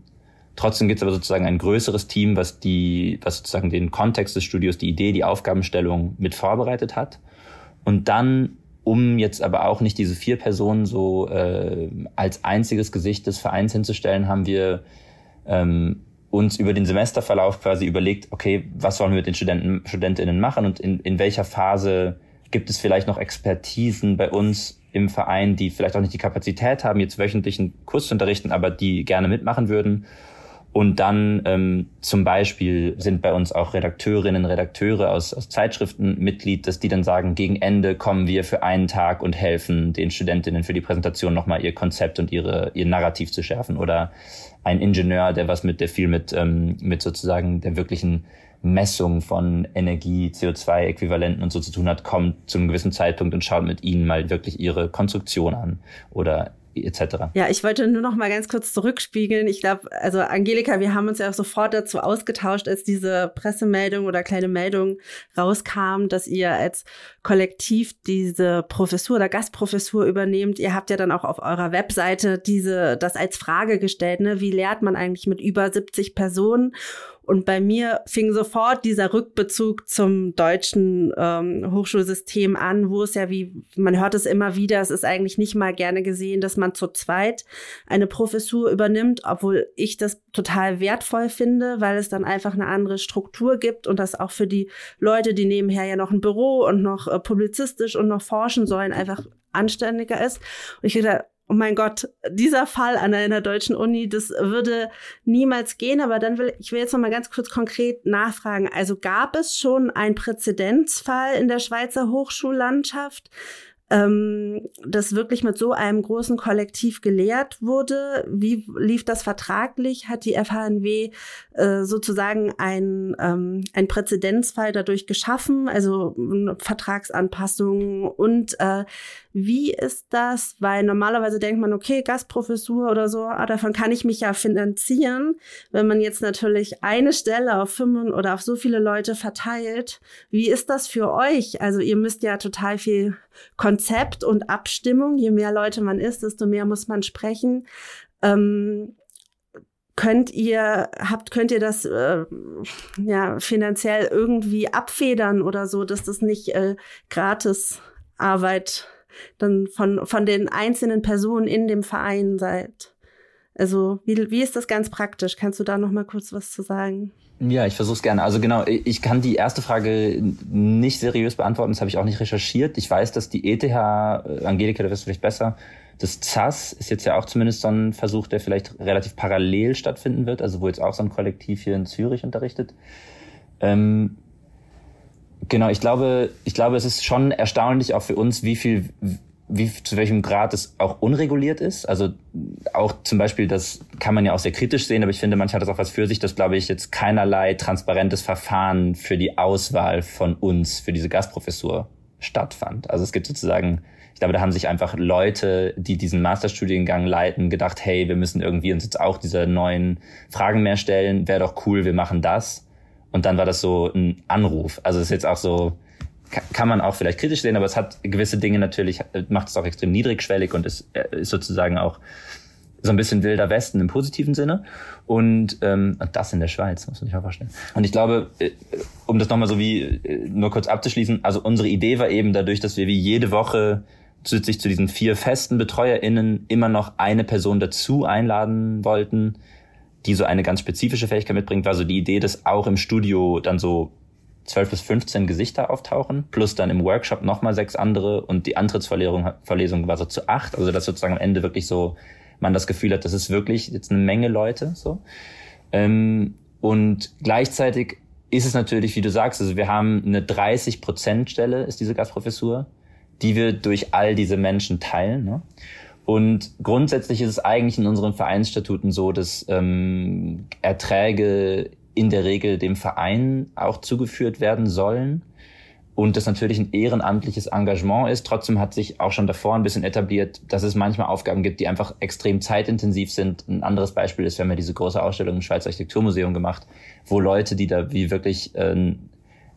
Trotzdem gibt es aber sozusagen ein größeres Team, was die, was sozusagen den Kontext des Studios, die Idee, die Aufgabenstellung mit vorbereitet hat. Und dann um jetzt aber auch nicht diese vier Personen so äh, als einziges Gesicht des Vereins hinzustellen, haben wir ähm, uns über den Semesterverlauf quasi überlegt, okay, was wollen wir mit den Studenten, Studentinnen machen und in, in welcher Phase gibt es vielleicht noch Expertisen bei uns im Verein, die vielleicht auch nicht die Kapazität haben, jetzt wöchentlichen Kurs zu unterrichten, aber die gerne mitmachen würden. Und dann ähm, zum Beispiel sind bei uns auch Redakteurinnen, Redakteure aus, aus Zeitschriften Mitglied, dass die dann sagen, gegen Ende kommen wir für einen Tag und helfen den Studentinnen für die Präsentation nochmal ihr Konzept und ihre, ihr Narrativ zu schärfen. Oder ein Ingenieur, der was mit, der viel mit, ähm, mit sozusagen der wirklichen Messung von Energie, CO2-Äquivalenten und so zu tun hat, kommt zu einem gewissen Zeitpunkt und schaut mit ihnen mal wirklich ihre Konstruktion an. Oder etc. Ja, ich wollte nur noch mal ganz kurz zurückspiegeln. Ich glaube, also Angelika, wir haben uns ja auch sofort dazu ausgetauscht, als diese Pressemeldung oder kleine Meldung rauskam, dass ihr als Kollektiv diese Professur oder Gastprofessur übernehmt. Ihr habt ja dann auch auf eurer Webseite diese das als Frage gestellt, ne? Wie lehrt man eigentlich mit über 70 Personen? Und bei mir fing sofort dieser Rückbezug zum deutschen ähm, Hochschulsystem an, wo es ja wie, man hört es immer wieder, es ist eigentlich nicht mal gerne gesehen, dass man zu zweit eine Professur übernimmt, obwohl ich das total wertvoll finde, weil es dann einfach eine andere Struktur gibt und das auch für die Leute, die nebenher ja noch ein Büro und noch äh, publizistisch und noch forschen sollen, einfach anständiger ist. Und ich dachte, oh mein Gott, dieser Fall an einer deutschen Uni, das würde niemals gehen. Aber dann will ich will jetzt noch mal ganz kurz konkret nachfragen. Also gab es schon einen Präzedenzfall in der Schweizer Hochschullandschaft, ähm, das wirklich mit so einem großen Kollektiv gelehrt wurde. Wie lief das vertraglich? Hat die FHNW äh, sozusagen ein, ähm, ein Präzedenzfall dadurch geschaffen, also Vertragsanpassungen und äh, wie ist das? Weil normalerweise denkt man, okay, Gastprofessur oder so, ah, davon kann ich mich ja finanzieren. Wenn man jetzt natürlich eine Stelle auf fünf oder auf so viele Leute verteilt, wie ist das für euch? Also ihr müsst ja total viel Konzept und Abstimmung. Je mehr Leute man ist, desto mehr muss man sprechen. Ähm, könnt ihr habt könnt ihr das äh, ja finanziell irgendwie abfedern oder so, dass das nicht äh, gratis Arbeit dann von, von den einzelnen Personen in dem Verein seid. Also, wie, wie ist das ganz praktisch? Kannst du da noch mal kurz was zu sagen? Ja, ich versuche es gerne. Also genau, ich kann die erste Frage nicht seriös beantworten, das habe ich auch nicht recherchiert. Ich weiß, dass die ETH, äh, Angelika, da wirst du vielleicht besser, das ZAS ist jetzt ja auch zumindest so ein Versuch, der vielleicht relativ parallel stattfinden wird, also wo jetzt auch so ein Kollektiv hier in Zürich unterrichtet. Ähm, Genau, ich glaube, ich glaube, es ist schon erstaunlich auch für uns, wie viel, wie, zu welchem Grad es auch unreguliert ist. Also auch zum Beispiel, das kann man ja auch sehr kritisch sehen, aber ich finde, manchmal hat das auch was für sich, dass, glaube ich, jetzt keinerlei transparentes Verfahren für die Auswahl von uns für diese Gastprofessur stattfand. Also es gibt sozusagen, ich glaube, da haben sich einfach Leute, die diesen Masterstudiengang leiten, gedacht, hey, wir müssen irgendwie uns jetzt auch diese neuen Fragen mehr stellen. Wäre doch cool, wir machen das. Und dann war das so ein Anruf. Also es ist jetzt auch so, kann man auch vielleicht kritisch sehen, aber es hat gewisse Dinge natürlich, macht es auch extrem niedrigschwellig und ist, äh, ist sozusagen auch so ein bisschen wilder Westen im positiven Sinne. Und, ähm, das in der Schweiz, muss man sich auch vorstellen. Und ich glaube, äh, um das nochmal so wie äh, nur kurz abzuschließen, also unsere Idee war eben dadurch, dass wir wie jede Woche zusätzlich zu diesen vier festen BetreuerInnen immer noch eine Person dazu einladen wollten, die so eine ganz spezifische Fähigkeit mitbringt, war so die Idee, dass auch im Studio dann so 12 bis 15 Gesichter auftauchen, plus dann im Workshop nochmal sechs andere und die Antrittsverlesung war so zu acht, also dass sozusagen am Ende wirklich so man das Gefühl hat, das ist wirklich jetzt eine Menge Leute, so. Ähm, und gleichzeitig ist es natürlich, wie du sagst, also wir haben eine 30 Prozent Stelle, ist diese Gastprofessur, die wir durch all diese Menschen teilen. Ne? Und grundsätzlich ist es eigentlich in unseren Vereinsstatuten so, dass ähm, Erträge in der Regel dem Verein auch zugeführt werden sollen und das natürlich ein ehrenamtliches Engagement ist. Trotzdem hat sich auch schon davor ein bisschen etabliert, dass es manchmal Aufgaben gibt, die einfach extrem zeitintensiv sind. Ein anderes Beispiel ist, wir haben ja diese große Ausstellung im Schweizer Architekturmuseum gemacht, wo Leute, die da wie wirklich äh,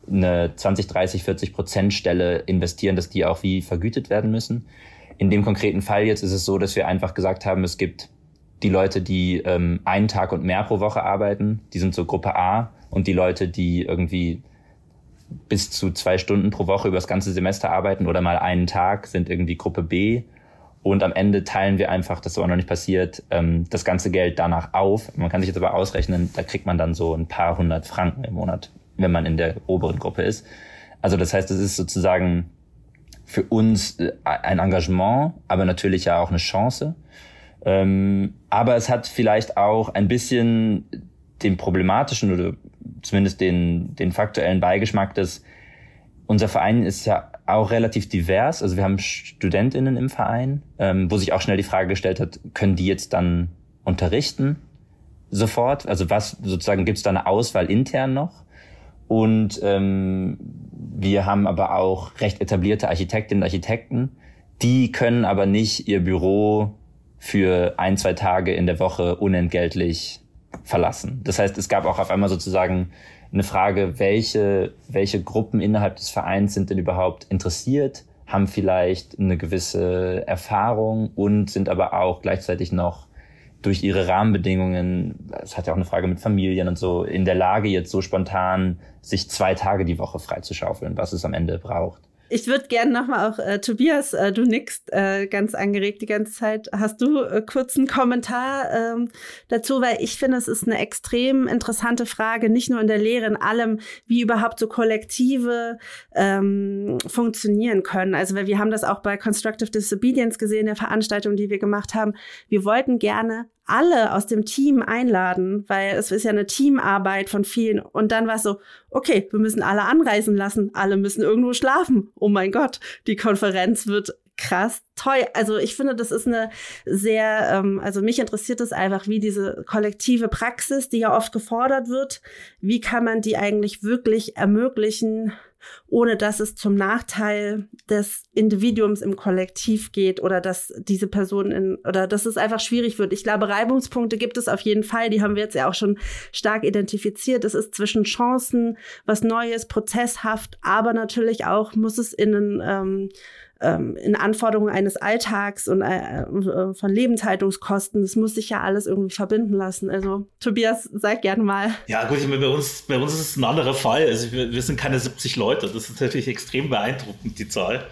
eine 20, 30, 40 Prozent Stelle investieren, dass die auch wie vergütet werden müssen. In dem konkreten Fall jetzt ist es so, dass wir einfach gesagt haben, es gibt die Leute, die ähm, einen Tag und mehr pro Woche arbeiten, die sind so Gruppe A und die Leute, die irgendwie bis zu zwei Stunden pro Woche über das ganze Semester arbeiten oder mal einen Tag, sind irgendwie Gruppe B. Und am Ende teilen wir einfach, das ist aber noch nicht passiert, ähm, das ganze Geld danach auf. Man kann sich jetzt aber ausrechnen, da kriegt man dann so ein paar hundert Franken im Monat, wenn man in der oberen Gruppe ist. Also das heißt, es ist sozusagen für uns äh, ein Engagement, aber natürlich ja auch eine Chance. Ähm, aber es hat vielleicht auch ein bisschen den problematischen oder zumindest den, den faktuellen Beigeschmack, dass unser Verein ist ja auch relativ divers. Also wir haben StudentInnen im Verein, ähm, wo sich auch schnell die Frage gestellt hat, können die jetzt dann unterrichten sofort? Also was sozusagen gibt es da eine Auswahl intern noch? Und ähm, wir haben aber auch recht etablierte Architektinnen und Architekten, die können aber nicht ihr Büro für ein, zwei Tage in der Woche unentgeltlich verlassen. Das heißt, es gab auch auf einmal sozusagen eine Frage, welche, welche Gruppen innerhalb des Vereins sind denn überhaupt interessiert, haben vielleicht eine gewisse Erfahrung und sind aber auch gleichzeitig noch durch ihre Rahmenbedingungen, das hat ja auch eine Frage mit Familien und so, in der Lage jetzt so spontan sich zwei Tage die Woche freizuschaufeln, was es am Ende braucht. Ich würde gerne nochmal auch, äh, Tobias, äh, du nickst äh, ganz angeregt die ganze Zeit. Hast du äh, kurz einen Kommentar ähm, dazu? Weil ich finde, es ist eine extrem interessante Frage, nicht nur in der Lehre, in allem, wie überhaupt so Kollektive ähm, funktionieren können. Also weil wir haben das auch bei Constructive Disobedience gesehen, der Veranstaltung, die wir gemacht haben. Wir wollten gerne alle aus dem Team einladen, weil es ist ja eine Teamarbeit von vielen. Und dann war es so, okay, wir müssen alle anreisen lassen, alle müssen irgendwo schlafen. Oh mein Gott, die Konferenz wird krass toll. Also ich finde, das ist eine sehr, ähm, also mich interessiert es einfach, wie diese kollektive Praxis, die ja oft gefordert wird, wie kann man die eigentlich wirklich ermöglichen, ohne dass es zum Nachteil des Individuums im Kollektiv geht oder dass diese Person in oder dass es einfach schwierig wird. Ich glaube, Reibungspunkte gibt es auf jeden Fall. Die haben wir jetzt ja auch schon stark identifiziert. Es ist zwischen Chancen, was Neues, prozesshaft, aber natürlich auch muss es in einen ähm, ähm, in Anforderungen eines Alltags und äh, äh, von Lebenshaltungskosten. Das muss sich ja alles irgendwie verbinden lassen. Also Tobias, sag gerne mal. Ja gut, ich meine, bei uns, bei uns ist es ein anderer Fall. Also wir, wir sind keine 70 Leute. Das ist natürlich extrem beeindruckend, die Zahl.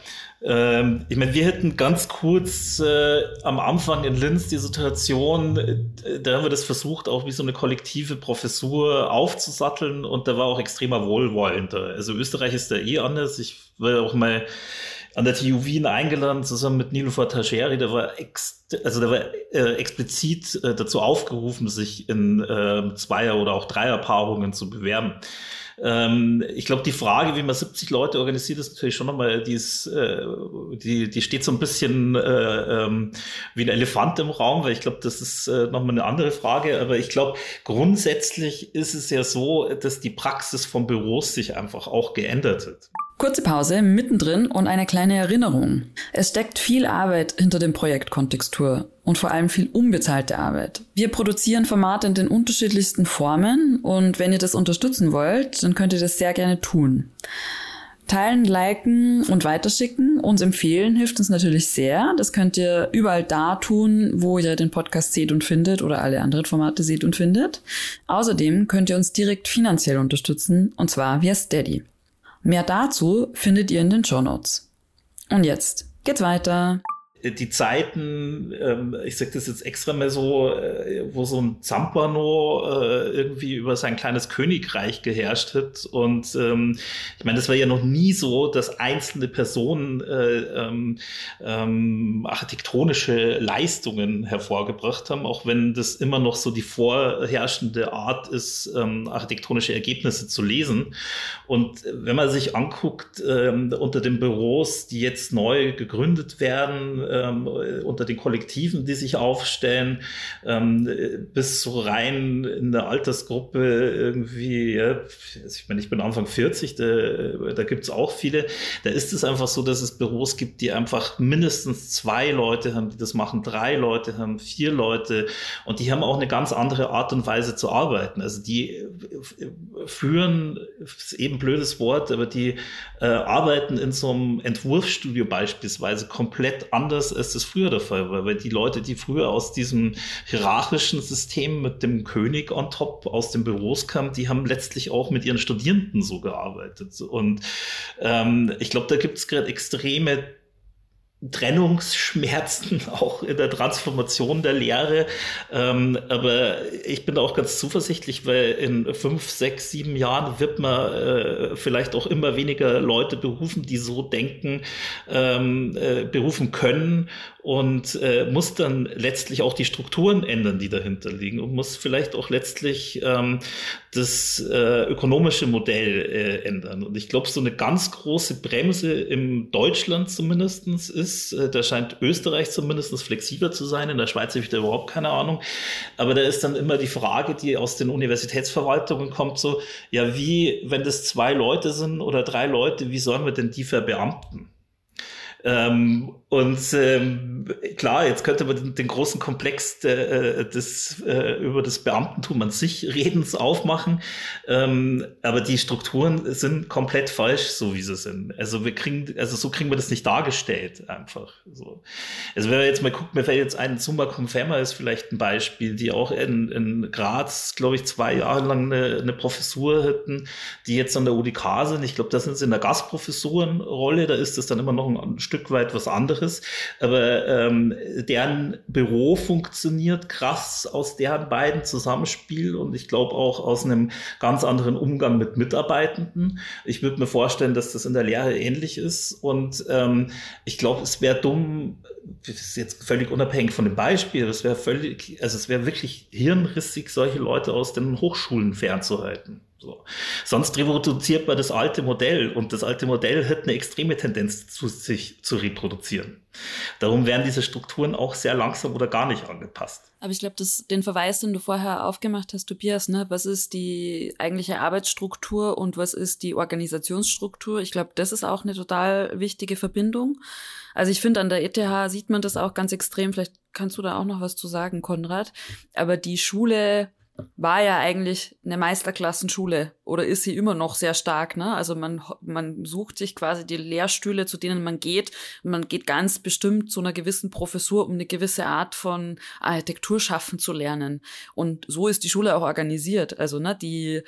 Ähm, ich meine, wir hätten ganz kurz äh, am Anfang in Linz die Situation, äh, da haben wir das versucht, auch wie so eine kollektive Professur aufzusatteln und da war auch extremer Wohlwollender. Also Österreich ist da eh anders. Ich will auch mal an der TU Wien eingeladen, zusammen mit Nilofer Tasheri, der war ex, also der war äh, explizit äh, dazu aufgerufen, sich in äh, Zweier- oder auch Dreierpaarungen zu bewerben. Ähm, ich glaube, die Frage, wie man 70 Leute organisiert, ist natürlich schon nochmal, die, ist, äh, die, die steht so ein bisschen äh, ähm, wie ein Elefant im Raum, weil ich glaube, das ist äh, nochmal eine andere Frage. Aber ich glaube, grundsätzlich ist es ja so, dass die Praxis von Büros sich einfach auch geändert hat. Kurze Pause mittendrin und eine kleine Erinnerung. Es steckt viel Arbeit hinter dem Projekt Kontextur und vor allem viel unbezahlte Arbeit. Wir produzieren Formate in den unterschiedlichsten Formen und wenn ihr das unterstützen wollt, dann könnt ihr das sehr gerne tun. Teilen, liken und weiterschicken, uns empfehlen, hilft uns natürlich sehr. Das könnt ihr überall da tun, wo ihr den Podcast seht und findet oder alle anderen Formate seht und findet. Außerdem könnt ihr uns direkt finanziell unterstützen und zwar via Steady. Mehr dazu findet ihr in den Show Notes. Und jetzt geht's weiter die Zeiten, ähm, ich sage das jetzt extra mal so, äh, wo so ein Zampano äh, irgendwie über sein kleines Königreich geherrscht hat. Und ähm, ich meine, das war ja noch nie so, dass einzelne Personen äh, ähm, ähm, architektonische Leistungen hervorgebracht haben, auch wenn das immer noch so die vorherrschende Art ist, ähm, architektonische Ergebnisse zu lesen. Und wenn man sich anguckt, ähm, unter den Büros, die jetzt neu gegründet werden, ähm, unter den Kollektiven, die sich aufstellen, ähm, bis so rein in der Altersgruppe irgendwie, ja, ich meine, ich bin Anfang 40, da, da gibt es auch viele. Da ist es einfach so, dass es Büros gibt, die einfach mindestens zwei Leute haben, die das machen, drei Leute haben, vier Leute und die haben auch eine ganz andere Art und Weise zu arbeiten. Also die führen, ist eben blödes Wort, aber die äh, arbeiten in so einem Entwurfsstudio beispielsweise komplett anders anders, als das früher der Fall war. Weil die Leute, die früher aus diesem hierarchischen System mit dem König on top aus den Büros kamen, die haben letztlich auch mit ihren Studierenden so gearbeitet. Und ähm, ich glaube, da gibt es gerade extreme Trennungsschmerzen auch in der Transformation der Lehre. Ähm, aber ich bin auch ganz zuversichtlich, weil in fünf, sechs, sieben Jahren wird man äh, vielleicht auch immer weniger Leute berufen, die so denken, ähm, äh, berufen können und äh, muss dann letztlich auch die Strukturen ändern, die dahinter liegen und muss vielleicht auch letztlich ähm, das äh, ökonomische Modell äh, ändern. Und ich glaube, so eine ganz große Bremse im Deutschland zumindestens ist, äh, da scheint Österreich zumindest flexibler zu sein, in der Schweiz habe ich da überhaupt keine Ahnung, aber da ist dann immer die Frage, die aus den Universitätsverwaltungen kommt, so, ja, wie, wenn das zwei Leute sind oder drei Leute, wie sollen wir denn die verbeamten? Ähm, und ähm, klar, jetzt könnte man den, den großen Komplex äh, des, äh, über das Beamtentum an sich Redens aufmachen, ähm, aber die Strukturen sind komplett falsch, so wie sie sind. Also wir kriegen, also so kriegen wir das nicht dargestellt einfach. So. Also wenn wir jetzt mal gucken, mir fällt jetzt ein, Summa Confirma ist vielleicht ein Beispiel, die auch in, in Graz, glaube ich, zwei Jahre lang eine, eine Professur hatten, die jetzt an der UDK sind. Ich glaube, da sind sie in der Gastprofessorenrolle, da ist das dann immer noch ein, ein Stück weit was anderes. Aber ähm, deren Büro funktioniert krass aus deren beiden Zusammenspiel und ich glaube auch aus einem ganz anderen Umgang mit Mitarbeitenden. Ich würde mir vorstellen, dass das in der Lehre ähnlich ist. Und ähm, ich glaube, es wäre dumm, das ist jetzt völlig unabhängig von dem Beispiel, es wäre völlig, also es wäre wirklich hirnrissig, solche Leute aus den Hochschulen fernzuhalten. So. Sonst reproduziert man das alte Modell und das alte Modell hat eine extreme Tendenz zu sich zu reproduzieren. Darum werden diese Strukturen auch sehr langsam oder gar nicht angepasst. Aber ich glaube, den Verweis, den du vorher aufgemacht hast, Tobias, ne, was ist die eigentliche Arbeitsstruktur und was ist die Organisationsstruktur? Ich glaube, das ist auch eine total wichtige Verbindung. Also ich finde, an der ETH sieht man das auch ganz extrem. Vielleicht kannst du da auch noch was zu sagen, Konrad. Aber die Schule war ja eigentlich eine Meisterklassenschule oder ist sie immer noch sehr stark, ne? Also man, man sucht sich quasi die Lehrstühle, zu denen man geht und man geht ganz bestimmt zu einer gewissen Professur, um eine gewisse Art von Architektur schaffen zu lernen. Und so ist die Schule auch organisiert. Also, ne, die,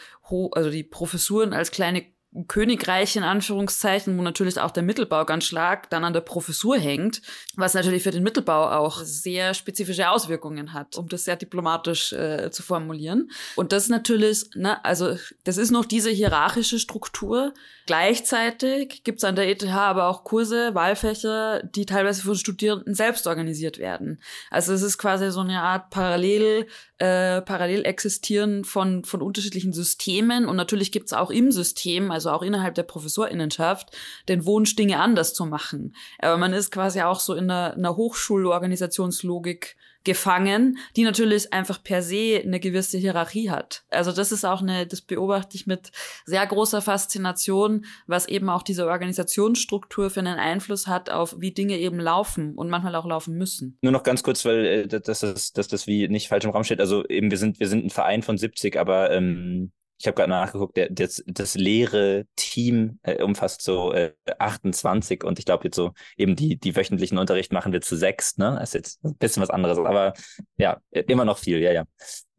also die Professuren als kleine Königreich in Anführungszeichen, wo natürlich auch der Mittelbau ganz stark dann an der Professur hängt, was natürlich für den Mittelbau auch sehr spezifische Auswirkungen hat, um das sehr diplomatisch äh, zu formulieren. Und das natürlich, ne, also das ist noch diese hierarchische Struktur. Gleichzeitig gibt es an der ETH aber auch Kurse, Wahlfächer, die teilweise von Studierenden selbst organisiert werden. Also es ist quasi so eine Art Parallel, äh, parallel existieren von, von unterschiedlichen Systemen. Und natürlich gibt es auch im System, also auch innerhalb der Professorinnenschaft, den Wunsch, Dinge anders zu machen. Aber man ist quasi auch so in einer, einer Hochschulorganisationslogik gefangen, die natürlich einfach per se eine gewisse Hierarchie hat. Also das ist auch eine, das beobachte ich mit sehr großer Faszination, was eben auch diese Organisationsstruktur für einen Einfluss hat auf, wie Dinge eben laufen und manchmal auch laufen müssen. Nur noch ganz kurz, weil äh, dass, das, dass das wie nicht falsch im Raum steht. Also eben, wir sind, wir sind ein Verein von 70, aber ähm, ich habe gerade nachgeguckt, der, das, das leere Team äh, umfasst so äh, 28 und ich glaube jetzt so eben die, die wöchentlichen Unterricht machen wir zu sechs, ne? Das ist jetzt ein bisschen was anderes, aber ja, immer noch viel, ja, ja.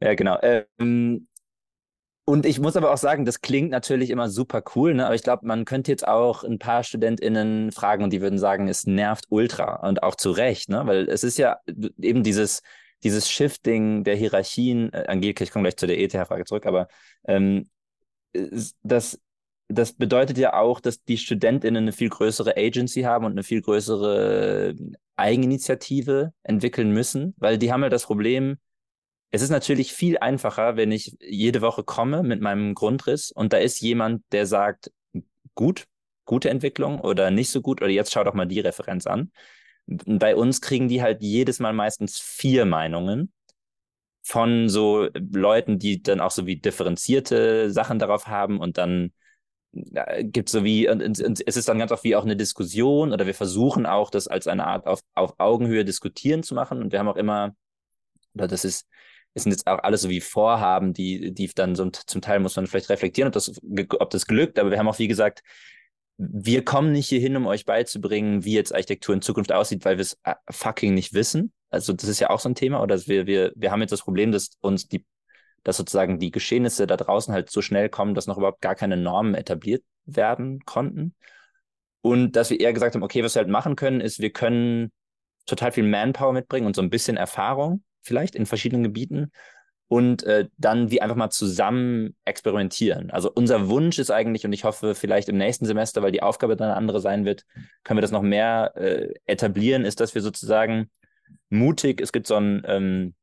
Ja, genau. Ähm, und ich muss aber auch sagen, das klingt natürlich immer super cool, ne? aber ich glaube, man könnte jetzt auch ein paar StudentInnen fragen und die würden sagen, es nervt ultra und auch zu Recht, ne? weil es ist ja eben dieses, dieses Shifting der Hierarchien, äh, Angelika, ich komme gleich zu der ETH-Frage zurück, aber ähm, das, das bedeutet ja auch, dass die StudentInnen eine viel größere Agency haben und eine viel größere Eigeninitiative entwickeln müssen, weil die haben ja das Problem, es ist natürlich viel einfacher, wenn ich jede Woche komme mit meinem Grundriss und da ist jemand, der sagt, gut, gute Entwicklung oder nicht so gut oder jetzt schau doch mal die Referenz an. Bei uns kriegen die halt jedes Mal meistens vier Meinungen von so Leuten, die dann auch so wie differenzierte Sachen darauf haben und dann äh, gibt so wie, und, und, und, es ist dann ganz oft wie auch eine Diskussion oder wir versuchen auch, das als eine Art auf, auf Augenhöhe diskutieren zu machen und wir haben auch immer, oder das ist, es sind jetzt auch alles so wie Vorhaben, die, die dann so zum Teil muss man vielleicht reflektieren, ob das, ob das glückt, aber wir haben auch, wie gesagt, wir kommen nicht hier hin, um euch beizubringen, wie jetzt Architektur in Zukunft aussieht, weil wir es äh, fucking nicht wissen. Also das ist ja auch so ein Thema, oder wir, wir, wir haben jetzt das Problem, dass uns die, dass sozusagen die Geschehnisse da draußen halt so schnell kommen, dass noch überhaupt gar keine Normen etabliert werden konnten. Und dass wir eher gesagt haben, okay, was wir halt machen können, ist, wir können total viel Manpower mitbringen und so ein bisschen Erfahrung vielleicht in verschiedenen Gebieten und äh, dann wie einfach mal zusammen experimentieren. Also unser Wunsch ist eigentlich, und ich hoffe vielleicht im nächsten Semester, weil die Aufgabe dann eine andere sein wird, können wir das noch mehr äh, etablieren, ist, dass wir sozusagen mutig, es gibt so ein, ähm,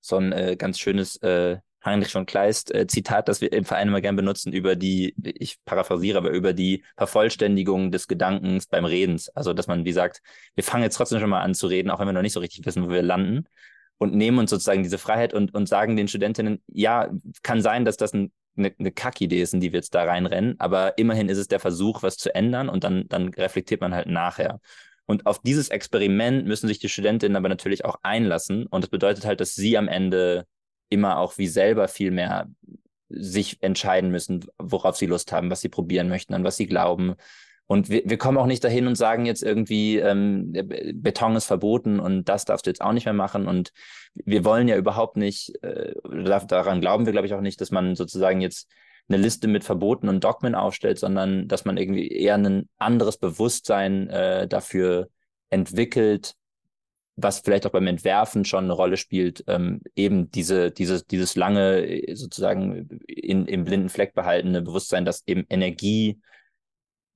so ein äh, ganz schönes äh, Heinrich von Kleist äh, Zitat, das wir im Verein immer gern benutzen, über die, ich paraphrasiere, aber über die Vervollständigung des Gedankens beim Redens. Also, dass man, wie sagt, wir fangen jetzt trotzdem schon mal an zu reden, auch wenn wir noch nicht so richtig wissen, wo wir landen und nehmen uns sozusagen diese Freiheit und, und sagen den Studentinnen, ja, kann sein, dass das ein, eine, eine Kackidee ist, in die wir jetzt da reinrennen, aber immerhin ist es der Versuch, was zu ändern und dann, dann reflektiert man halt nachher. Und auf dieses Experiment müssen sich die Studentinnen aber natürlich auch einlassen. Und das bedeutet halt, dass sie am Ende immer auch wie selber viel mehr sich entscheiden müssen, worauf sie Lust haben, was sie probieren möchten, an was sie glauben. Und wir, wir kommen auch nicht dahin und sagen jetzt irgendwie, ähm, Beton ist verboten und das darfst du jetzt auch nicht mehr machen. Und wir wollen ja überhaupt nicht, äh, daran glauben wir, glaube ich, auch nicht, dass man sozusagen jetzt eine Liste mit Verboten und Dogmen aufstellt, sondern dass man irgendwie eher ein anderes Bewusstsein äh, dafür entwickelt, was vielleicht auch beim Entwerfen schon eine Rolle spielt, ähm, eben diese, dieses, dieses lange äh, sozusagen in, im blinden Fleck behaltene Bewusstsein, dass eben Energie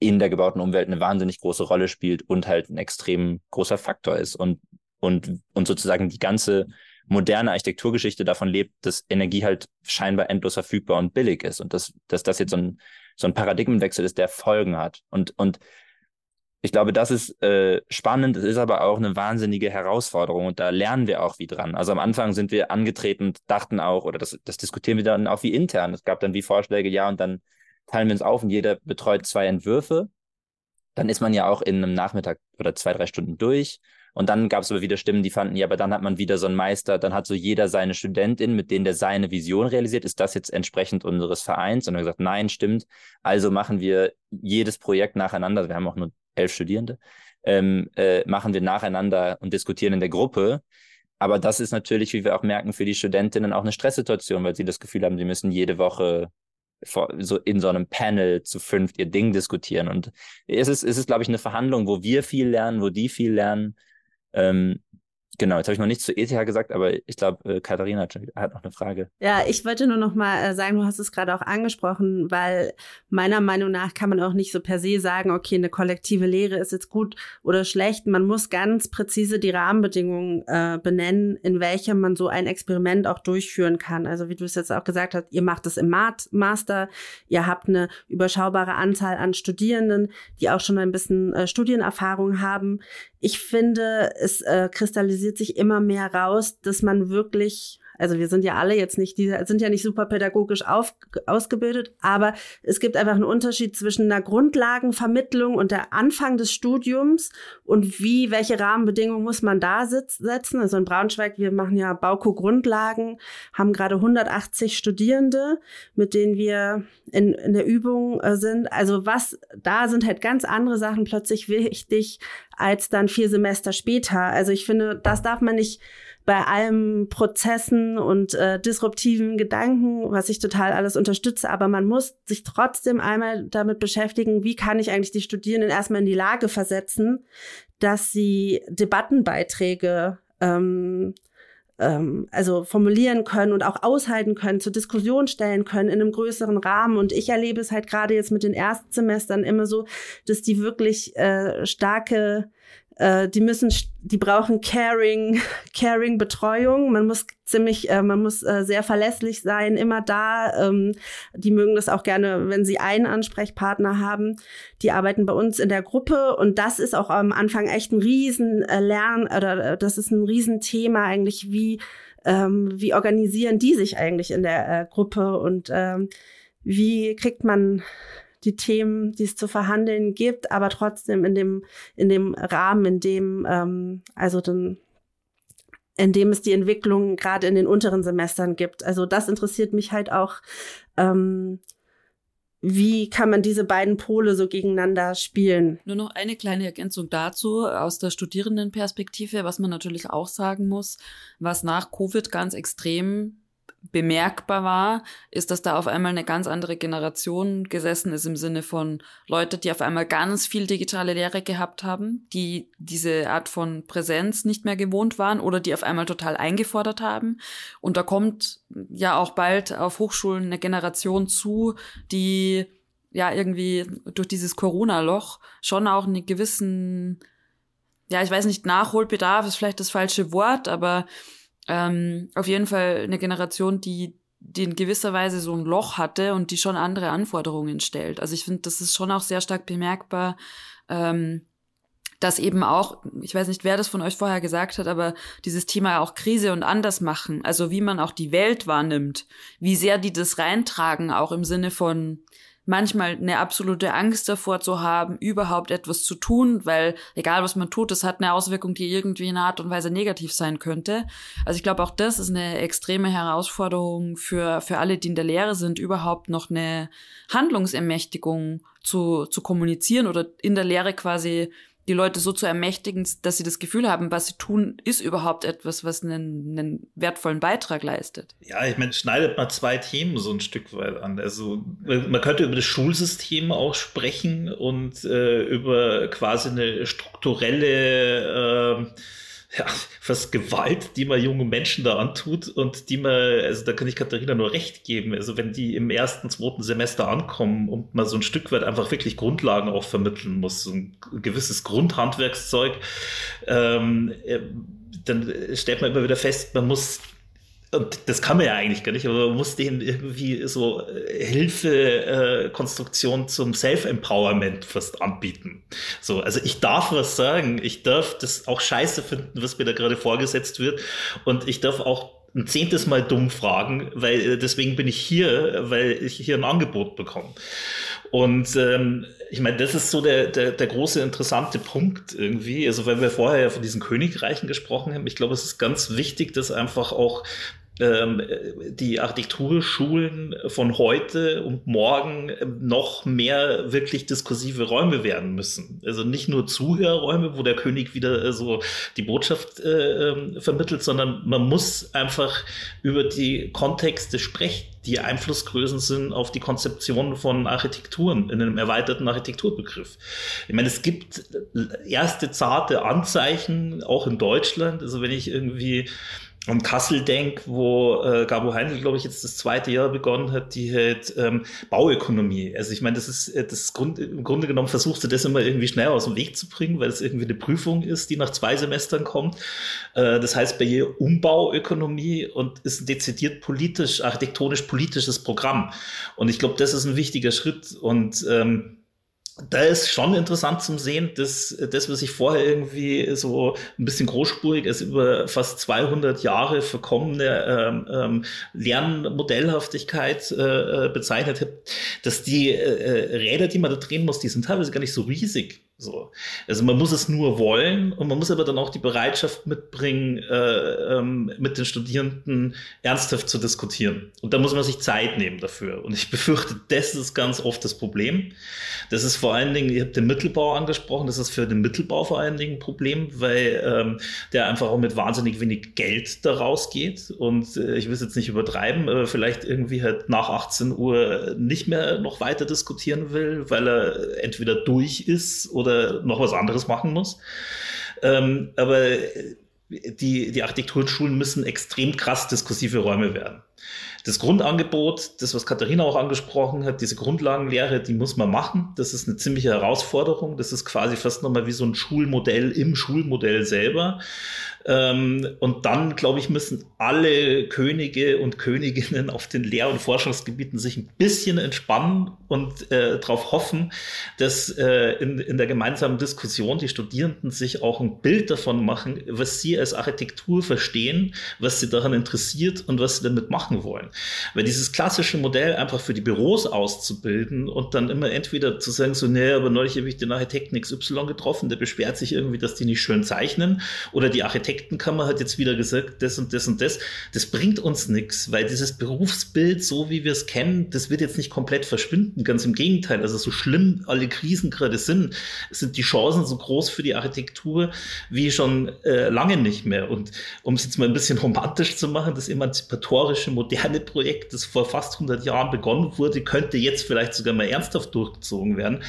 in der gebauten Umwelt eine wahnsinnig große Rolle spielt und halt ein extrem großer Faktor ist und, und, und sozusagen die ganze moderne Architekturgeschichte davon lebt, dass Energie halt scheinbar endlos verfügbar und billig ist und dass, dass das jetzt so ein, so ein Paradigmenwechsel ist, der Folgen hat. Und, und ich glaube, das ist äh, spannend, es ist aber auch eine wahnsinnige Herausforderung und da lernen wir auch wie dran. Also am Anfang sind wir angetreten dachten auch, oder das, das diskutieren wir dann auch wie intern. Es gab dann wie Vorschläge, ja, und dann teilen wir uns auf und jeder betreut zwei Entwürfe. Dann ist man ja auch in einem Nachmittag oder zwei, drei Stunden durch. Und dann gab es aber wieder Stimmen, die fanden, ja, aber dann hat man wieder so einen Meister, dann hat so jeder seine Studentin, mit denen der seine Vision realisiert. Ist das jetzt entsprechend unseres Vereins? Und dann gesagt, nein, stimmt. Also machen wir jedes Projekt nacheinander. Wir haben auch nur elf Studierende. Ähm, äh, machen wir nacheinander und diskutieren in der Gruppe. Aber das ist natürlich, wie wir auch merken, für die Studentinnen auch eine Stresssituation, weil sie das Gefühl haben, sie müssen jede Woche so in so einem Panel zu fünft ihr Ding diskutieren. Und es ist, es ist, glaube ich, eine Verhandlung, wo wir viel lernen, wo die viel lernen. Ähm, Genau, jetzt habe ich noch nichts zu ETH gesagt, aber ich glaube, äh, Katharina hat, hat, noch eine Frage. Ja, ich wollte nur noch mal äh, sagen, du hast es gerade auch angesprochen, weil meiner Meinung nach kann man auch nicht so per se sagen, okay, eine kollektive Lehre ist jetzt gut oder schlecht. Man muss ganz präzise die Rahmenbedingungen äh, benennen, in welchem man so ein Experiment auch durchführen kann. Also wie du es jetzt auch gesagt hast, ihr macht es im Master, ihr habt eine überschaubare Anzahl an Studierenden, die auch schon ein bisschen äh, Studienerfahrung haben ich finde, es äh, kristallisiert sich immer mehr raus, dass man wirklich also wir sind ja alle jetzt nicht, die sind ja nicht super pädagogisch auf, ausgebildet, aber es gibt einfach einen Unterschied zwischen einer Grundlagenvermittlung und der Anfang des Studiums und wie, welche Rahmenbedingungen muss man da setzen. Also in Braunschweig, wir machen ja Bauko-Grundlagen, haben gerade 180 Studierende, mit denen wir in, in der Übung äh, sind. Also was, da sind halt ganz andere Sachen plötzlich wichtig als dann vier Semester später. Also ich finde, das darf man nicht bei allen Prozessen und äh, disruptiven Gedanken, was ich total alles unterstütze, aber man muss sich trotzdem einmal damit beschäftigen, wie kann ich eigentlich die Studierenden erstmal in die Lage versetzen, dass sie Debattenbeiträge ähm, ähm, also formulieren können und auch aushalten können, zur Diskussion stellen können in einem größeren Rahmen. Und ich erlebe es halt gerade jetzt mit den Erstsemestern immer so, dass die wirklich äh, starke äh, die müssen, die brauchen Caring, Caring Betreuung. Man muss ziemlich, äh, man muss äh, sehr verlässlich sein, immer da. Ähm, die mögen das auch gerne, wenn sie einen Ansprechpartner haben. Die arbeiten bei uns in der Gruppe und das ist auch am Anfang echt ein riesen äh, Lern oder äh, das ist ein Riesenthema eigentlich, wie ähm, wie organisieren die sich eigentlich in der äh, Gruppe und ähm, wie kriegt man die Themen, die es zu verhandeln gibt, aber trotzdem in dem, in dem Rahmen, in dem, ähm, also den, in dem es die Entwicklung gerade in den unteren Semestern gibt. Also das interessiert mich halt auch. Ähm, wie kann man diese beiden Pole so gegeneinander spielen? Nur noch eine kleine Ergänzung dazu aus der Studierendenperspektive, was man natürlich auch sagen muss, was nach Covid ganz extrem bemerkbar war, ist, dass da auf einmal eine ganz andere Generation gesessen ist im Sinne von Leute, die auf einmal ganz viel digitale Lehre gehabt haben, die diese Art von Präsenz nicht mehr gewohnt waren oder die auf einmal total eingefordert haben. Und da kommt ja auch bald auf Hochschulen eine Generation zu, die ja irgendwie durch dieses Corona-Loch schon auch einen gewissen, ja, ich weiß nicht, Nachholbedarf ist vielleicht das falsche Wort, aber ähm, auf jeden Fall eine Generation, die, die in gewisser Weise so ein Loch hatte und die schon andere Anforderungen stellt. Also ich finde, das ist schon auch sehr stark bemerkbar, ähm, dass eben auch, ich weiß nicht, wer das von euch vorher gesagt hat, aber dieses Thema auch Krise und anders machen, also wie man auch die Welt wahrnimmt, wie sehr die das reintragen, auch im Sinne von, manchmal eine absolute Angst davor zu haben, überhaupt etwas zu tun, weil egal was man tut, das hat eine Auswirkung, die irgendwie in einer Art und Weise negativ sein könnte. Also ich glaube, auch das ist eine extreme Herausforderung für, für alle, die in der Lehre sind, überhaupt noch eine Handlungsermächtigung zu, zu kommunizieren oder in der Lehre quasi die Leute so zu ermächtigen, dass sie das Gefühl haben, was sie tun, ist überhaupt etwas, was einen, einen wertvollen Beitrag leistet. Ja, ich meine, schneidet mal zwei Themen so ein Stück weit an. Also man könnte über das Schulsystem auch sprechen und äh, über quasi eine strukturelle äh, ja, fast Gewalt, die man jungen Menschen da antut und die man, also da kann ich Katharina nur recht geben. Also wenn die im ersten, zweiten Semester ankommen und man so ein Stück weit einfach wirklich Grundlagen auch vermitteln muss, so ein gewisses Grundhandwerkszeug, ähm, äh, dann stellt man immer wieder fest, man muss und das kann man ja eigentlich gar nicht, aber man muss denen irgendwie so äh, Hilfekonstruktion äh, zum Self-Empowerment fast anbieten. So, also ich darf was sagen, ich darf das auch scheiße finden, was mir da gerade vorgesetzt wird. Und ich darf auch ein zehntes Mal dumm fragen, weil äh, deswegen bin ich hier, weil ich hier ein Angebot bekomme. Und ähm, ich meine, das ist so der, der, der große interessante Punkt irgendwie. Also, weil wir vorher ja von diesen Königreichen gesprochen haben, ich glaube, es ist ganz wichtig, dass einfach auch ähm, die Architekturschulen von heute und morgen noch mehr wirklich diskursive Räume werden müssen. Also nicht nur Zuhörräume, wo der König wieder äh, so die Botschaft äh, ähm, vermittelt, sondern man muss einfach über die Kontexte sprechen, die Einflussgrößen sind auf die Konzeption von Architekturen in einem erweiterten Architekturbegriff. Ich meine, es gibt erste zarte Anzeichen, auch in Deutschland. Also wenn ich irgendwie um Kassel denk, wo äh, Gabo Heindl, glaube ich, jetzt das zweite Jahr begonnen hat, die halt ähm, Bauökonomie. Also ich meine, das ist äh, das Grund, im Grunde genommen versuchst du das immer irgendwie schnell aus dem Weg zu bringen, weil es irgendwie eine Prüfung ist, die nach zwei Semestern kommt. Äh, das heißt bei ihr Umbauökonomie und ist ein dezidiert politisch, architektonisch politisches Programm. Und ich glaube, das ist ein wichtiger Schritt und ähm, da ist schon interessant zum Sehen, dass das, was ich vorher irgendwie so ein bisschen großspurig als über fast 200 Jahre verkommene ähm, ähm, Lernmodellhaftigkeit äh, äh, bezeichnet habe, dass die äh, Räder, die man da drehen muss, die sind teilweise gar nicht so riesig. So. Also man muss es nur wollen und man muss aber dann auch die Bereitschaft mitbringen, äh, ähm, mit den Studierenden ernsthaft zu diskutieren. Und da muss man sich Zeit nehmen dafür. Und ich befürchte, das ist ganz oft das Problem. Das ist vor allen Dingen, ihr habt den Mittelbau angesprochen, das ist für den Mittelbau vor allen Dingen ein Problem, weil ähm, der einfach auch mit wahnsinnig wenig Geld da rausgeht. Und äh, ich will es jetzt nicht übertreiben, aber vielleicht irgendwie halt nach 18 Uhr nicht mehr noch weiter diskutieren will, weil er entweder durch ist oder oder noch was anderes machen muss. Ähm, aber die, die Architekturschulen müssen extrem krass diskursive Räume werden. Das Grundangebot, das, was Katharina auch angesprochen hat, diese Grundlagenlehre, die muss man machen. Das ist eine ziemliche Herausforderung. Das ist quasi fast nochmal wie so ein Schulmodell im Schulmodell selber. Ähm, und dann, glaube ich, müssen alle Könige und Königinnen auf den Lehr- und Forschungsgebieten sich ein bisschen entspannen und äh, darauf hoffen, dass äh, in, in der gemeinsamen Diskussion die Studierenden sich auch ein Bild davon machen, was sie als Architektur verstehen, was sie daran interessiert und was sie damit machen wollen. Weil dieses klassische Modell einfach für die Büros auszubilden und dann immer entweder zu sagen, so, nee, aber neulich habe ich den Architekten XY getroffen, der beschwert sich irgendwie, dass die nicht schön zeichnen oder die Architekten Architektenkammer hat jetzt wieder gesagt, das und das und das. Das bringt uns nichts, weil dieses Berufsbild, so wie wir es kennen, das wird jetzt nicht komplett verschwinden. Ganz im Gegenteil. Also so schlimm alle Krisen gerade sind, sind die Chancen so groß für die Architektur wie schon äh, lange nicht mehr. Und um es jetzt mal ein bisschen romantisch zu machen, das emanzipatorische, moderne Projekt, das vor fast 100 Jahren begonnen wurde, könnte jetzt vielleicht sogar mal ernsthaft durchgezogen werden.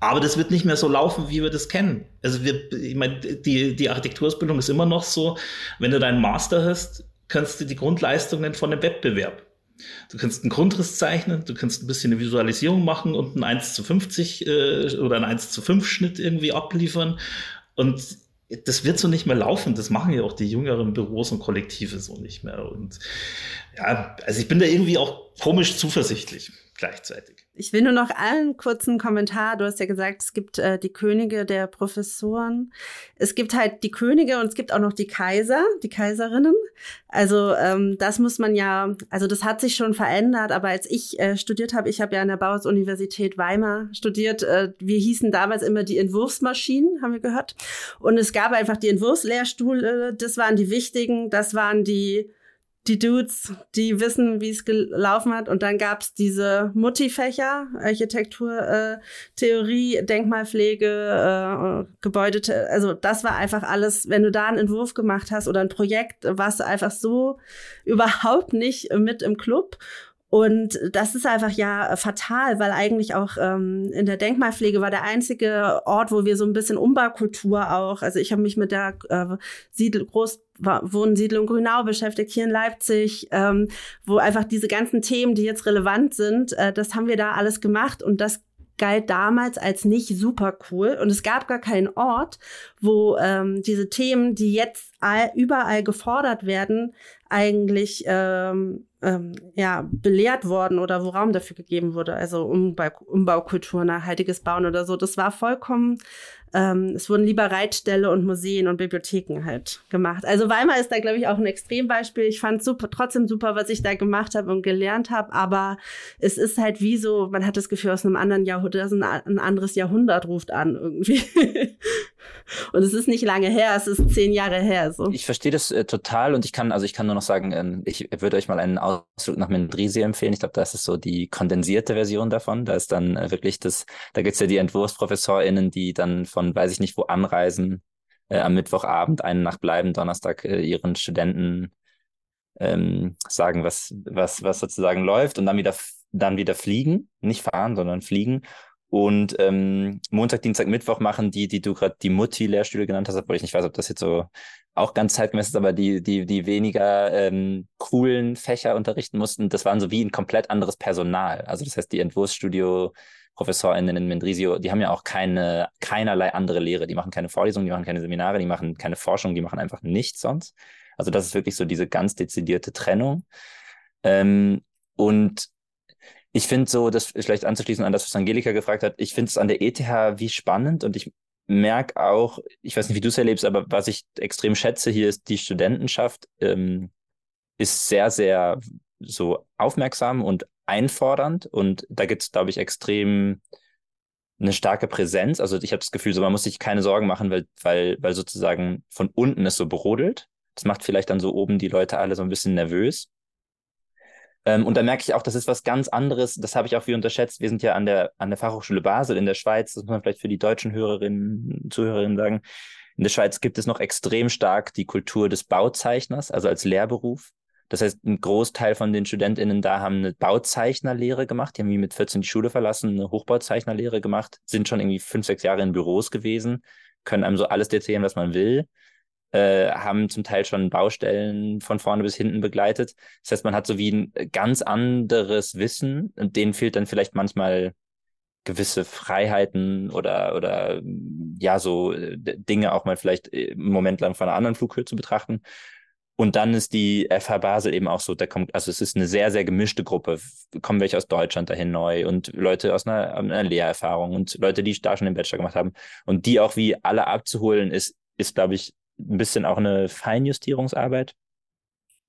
Aber das wird nicht mehr so laufen, wie wir das kennen. Also wir, ich meine, die, die Architekturausbildung ist immer noch so, wenn du deinen Master hast, kannst du die Grundleistungen von einem Wettbewerb. Du kannst einen Grundriss zeichnen, du kannst ein bisschen eine Visualisierung machen und einen 1 zu 50 äh, oder einen 1 zu 5 Schnitt irgendwie abliefern. Und das wird so nicht mehr laufen. Das machen ja auch die jüngeren Büros und Kollektive so nicht mehr. Und ja, also ich bin da irgendwie auch komisch zuversichtlich gleichzeitig. Ich will nur noch einen kurzen Kommentar. Du hast ja gesagt, es gibt äh, die Könige der Professoren. Es gibt halt die Könige und es gibt auch noch die Kaiser, die Kaiserinnen. Also ähm, das muss man ja, also das hat sich schon verändert. Aber als ich äh, studiert habe, ich habe ja an der Bauhaus-Universität Weimar studiert. Äh, wir hießen damals immer die Entwurfsmaschinen, haben wir gehört. Und es gab einfach die Entwurfslehrstühle. Das waren die wichtigen. Das waren die die Dudes, die wissen, wie es gelaufen hat. Und dann gab's diese Mutti-Fächer, Architektur, äh, Theorie, Denkmalpflege, äh, Gebäude. Also das war einfach alles, wenn du da einen Entwurf gemacht hast oder ein Projekt, warst du einfach so überhaupt nicht mit im Club. Und das ist einfach ja fatal, weil eigentlich auch ähm, in der Denkmalpflege war der einzige Ort, wo wir so ein bisschen Umbaukultur auch, also ich habe mich mit der äh, Siedel Großwohnsiedlung Grünau beschäftigt, hier in Leipzig, ähm, wo einfach diese ganzen Themen, die jetzt relevant sind, äh, das haben wir da alles gemacht und das galt damals als nicht super cool und es gab gar keinen Ort, wo ähm, diese Themen, die jetzt all, überall gefordert werden, eigentlich ähm, ähm, ja, belehrt worden oder wo Raum dafür gegeben wurde, also Umbau, Umbaukultur, nachhaltiges Bauen oder so. Das war vollkommen ähm, es wurden lieber Reitställe und Museen und Bibliotheken halt gemacht. Also Weimar ist da, glaube ich, auch ein Extrembeispiel. Ich fand super, trotzdem super, was ich da gemacht habe und gelernt habe, aber es ist halt wie so, man hat das Gefühl, aus einem anderen Jahrhundert, ein anderes Jahrhundert ruft an irgendwie. und es ist nicht lange her, es ist zehn Jahre her. So. Ich verstehe das äh, total und ich kann, also ich kann nur noch sagen, äh, ich würde euch mal einen Ausflug nach Mendrisio empfehlen. Ich glaube, das ist so die kondensierte Version davon. Da ist dann äh, wirklich das, da gibt's ja die EntwurfsprofessorInnen, die dann von weiß ich nicht wo anreisen, äh, am Mittwochabend eine Nacht bleiben, Donnerstag äh, ihren Studenten ähm, sagen, was, was, was sozusagen läuft und dann wieder, dann wieder fliegen, nicht fahren, sondern fliegen. Und ähm, Montag, Dienstag, Mittwoch machen die, die du gerade die Mutti-Lehrstühle genannt hast, obwohl ich nicht weiß, ob das jetzt so auch ganz zeitgemäß ist, aber die, die, die weniger ähm, coolen Fächer unterrichten mussten, das waren so wie ein komplett anderes Personal. Also das heißt, die Entwurfsstudio ProfessorInnen in Mendrisio, die haben ja auch keine, keinerlei andere Lehre. Die machen keine Vorlesungen, die machen keine Seminare, die machen keine Forschung, die machen einfach nichts sonst. Also das ist wirklich so diese ganz dezidierte Trennung. Ähm, und ich finde so, das vielleicht anzuschließen an das, was Angelika gefragt hat, ich finde es an der ETH wie spannend und ich merke auch, ich weiß nicht, wie du es erlebst, aber was ich extrem schätze hier ist, die Studentenschaft ähm, ist sehr, sehr so aufmerksam und einfordernd und da gibt es, glaube ich, extrem eine starke Präsenz. Also ich habe das Gefühl, so man muss sich keine Sorgen machen, weil, weil, weil sozusagen von unten es so brodelt. Das macht vielleicht dann so oben die Leute alle so ein bisschen nervös. Ähm, und da merke ich auch, das ist was ganz anderes. Das habe ich auch wie unterschätzt. Wir sind ja an der, an der Fachhochschule Basel in der Schweiz. Das muss man vielleicht für die deutschen Hörerinnen, Zuhörerinnen sagen. In der Schweiz gibt es noch extrem stark die Kultur des Bauzeichners, also als Lehrberuf. Das heißt, ein Großteil von den StudentInnen da haben eine Bauzeichnerlehre gemacht. Die haben wie mit 14 die Schule verlassen, eine Hochbauzeichnerlehre gemacht, sind schon irgendwie fünf, sechs Jahre in Büros gewesen, können einem so alles erzählen, was man will. Äh, haben zum Teil schon Baustellen von vorne bis hinten begleitet. Das heißt, man hat so wie ein ganz anderes Wissen und denen fehlt dann vielleicht manchmal gewisse Freiheiten oder oder ja so äh, Dinge auch mal vielleicht äh, einen Moment lang von einer anderen Flughöhe zu betrachten. Und dann ist die FH Basel eben auch so, da kommt, also es ist eine sehr, sehr gemischte Gruppe. Kommen welche aus Deutschland dahin neu und Leute aus einer, einer Lehrerfahrung und Leute, die da schon den Bachelor gemacht haben. Und die auch wie alle abzuholen, ist, ist, glaube ich, ein bisschen auch eine Feinjustierungsarbeit.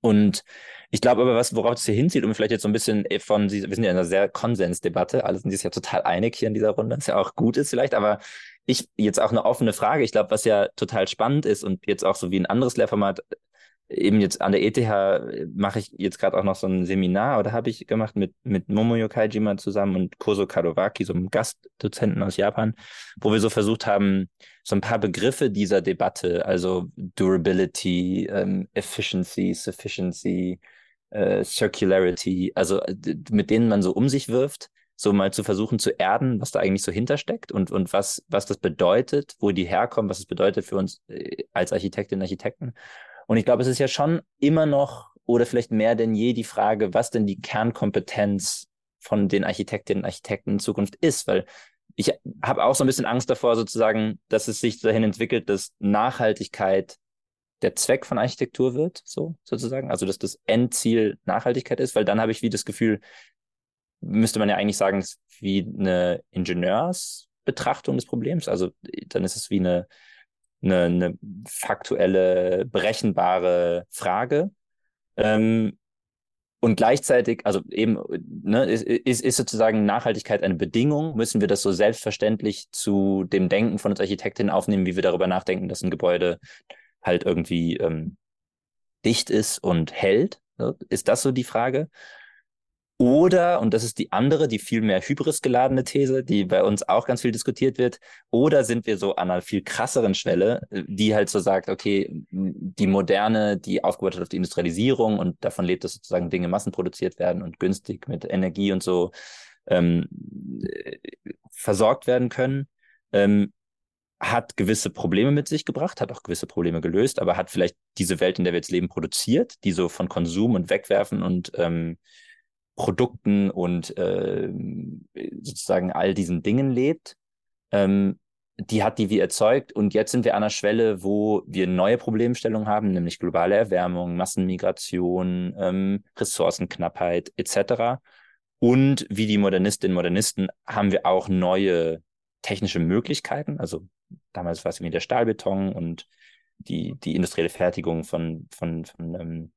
Und ich glaube aber, was, worauf es hier hinzieht, um vielleicht jetzt so ein bisschen von, wir sind ja in einer sehr Konsensdebatte, alle sind sich ja total einig hier in dieser Runde, was ja auch gut ist vielleicht, aber ich jetzt auch eine offene Frage. Ich glaube, was ja total spannend ist und jetzt auch so wie ein anderes Lehrformat eben jetzt an der ETH mache ich jetzt gerade auch noch so ein Seminar oder habe ich gemacht mit, mit Momoyo Kaijima zusammen und Koso Kadowaki, so einem Gastdozenten aus Japan, wo wir so versucht haben, so ein paar Begriffe dieser Debatte, also Durability, ähm, Efficiency, Sufficiency, äh, Circularity, also mit denen man so um sich wirft, so mal zu versuchen zu erden, was da eigentlich so hintersteckt und, und was, was das bedeutet, wo die herkommen, was es bedeutet für uns äh, als Architektinnen und Architekten. Und ich glaube, es ist ja schon immer noch oder vielleicht mehr denn je die Frage, was denn die Kernkompetenz von den Architektinnen und Architekten in Zukunft ist, weil ich habe auch so ein bisschen Angst davor, sozusagen, dass es sich dahin entwickelt, dass Nachhaltigkeit der Zweck von Architektur wird, so sozusagen, also dass das Endziel Nachhaltigkeit ist, weil dann habe ich wie das Gefühl, müsste man ja eigentlich sagen, ist wie eine Ingenieursbetrachtung des Problems. Also dann ist es wie eine, eine, eine faktuelle, berechenbare Frage. Ähm, und gleichzeitig, also eben, ne, ist, ist, sozusagen Nachhaltigkeit eine Bedingung? Müssen wir das so selbstverständlich zu dem Denken von uns Architektinnen aufnehmen, wie wir darüber nachdenken, dass ein Gebäude halt irgendwie ähm, dicht ist und hält? Ist das so die Frage? Oder, und das ist die andere, die viel mehr Hybris geladene These, die bei uns auch ganz viel diskutiert wird, oder sind wir so an einer viel krasseren Schwelle, die halt so sagt, okay, die Moderne, die aufgebaut hat auf die Industrialisierung und davon lebt, dass sozusagen Dinge massenproduziert werden und günstig mit Energie und so ähm, versorgt werden können, ähm, hat gewisse Probleme mit sich gebracht, hat auch gewisse Probleme gelöst, aber hat vielleicht diese Welt, in der wir jetzt leben, produziert, die so von Konsum und Wegwerfen und ähm, Produkten und äh, sozusagen all diesen Dingen lebt, ähm, die hat die wie erzeugt. Und jetzt sind wir an einer Schwelle, wo wir neue Problemstellungen haben, nämlich globale Erwärmung, Massenmigration, ähm, Ressourcenknappheit etc. Und wie die Modernistinnen und Modernisten haben wir auch neue technische Möglichkeiten. Also damals war es wie der Stahlbeton und die, die industrielle Fertigung von, von, von ähm,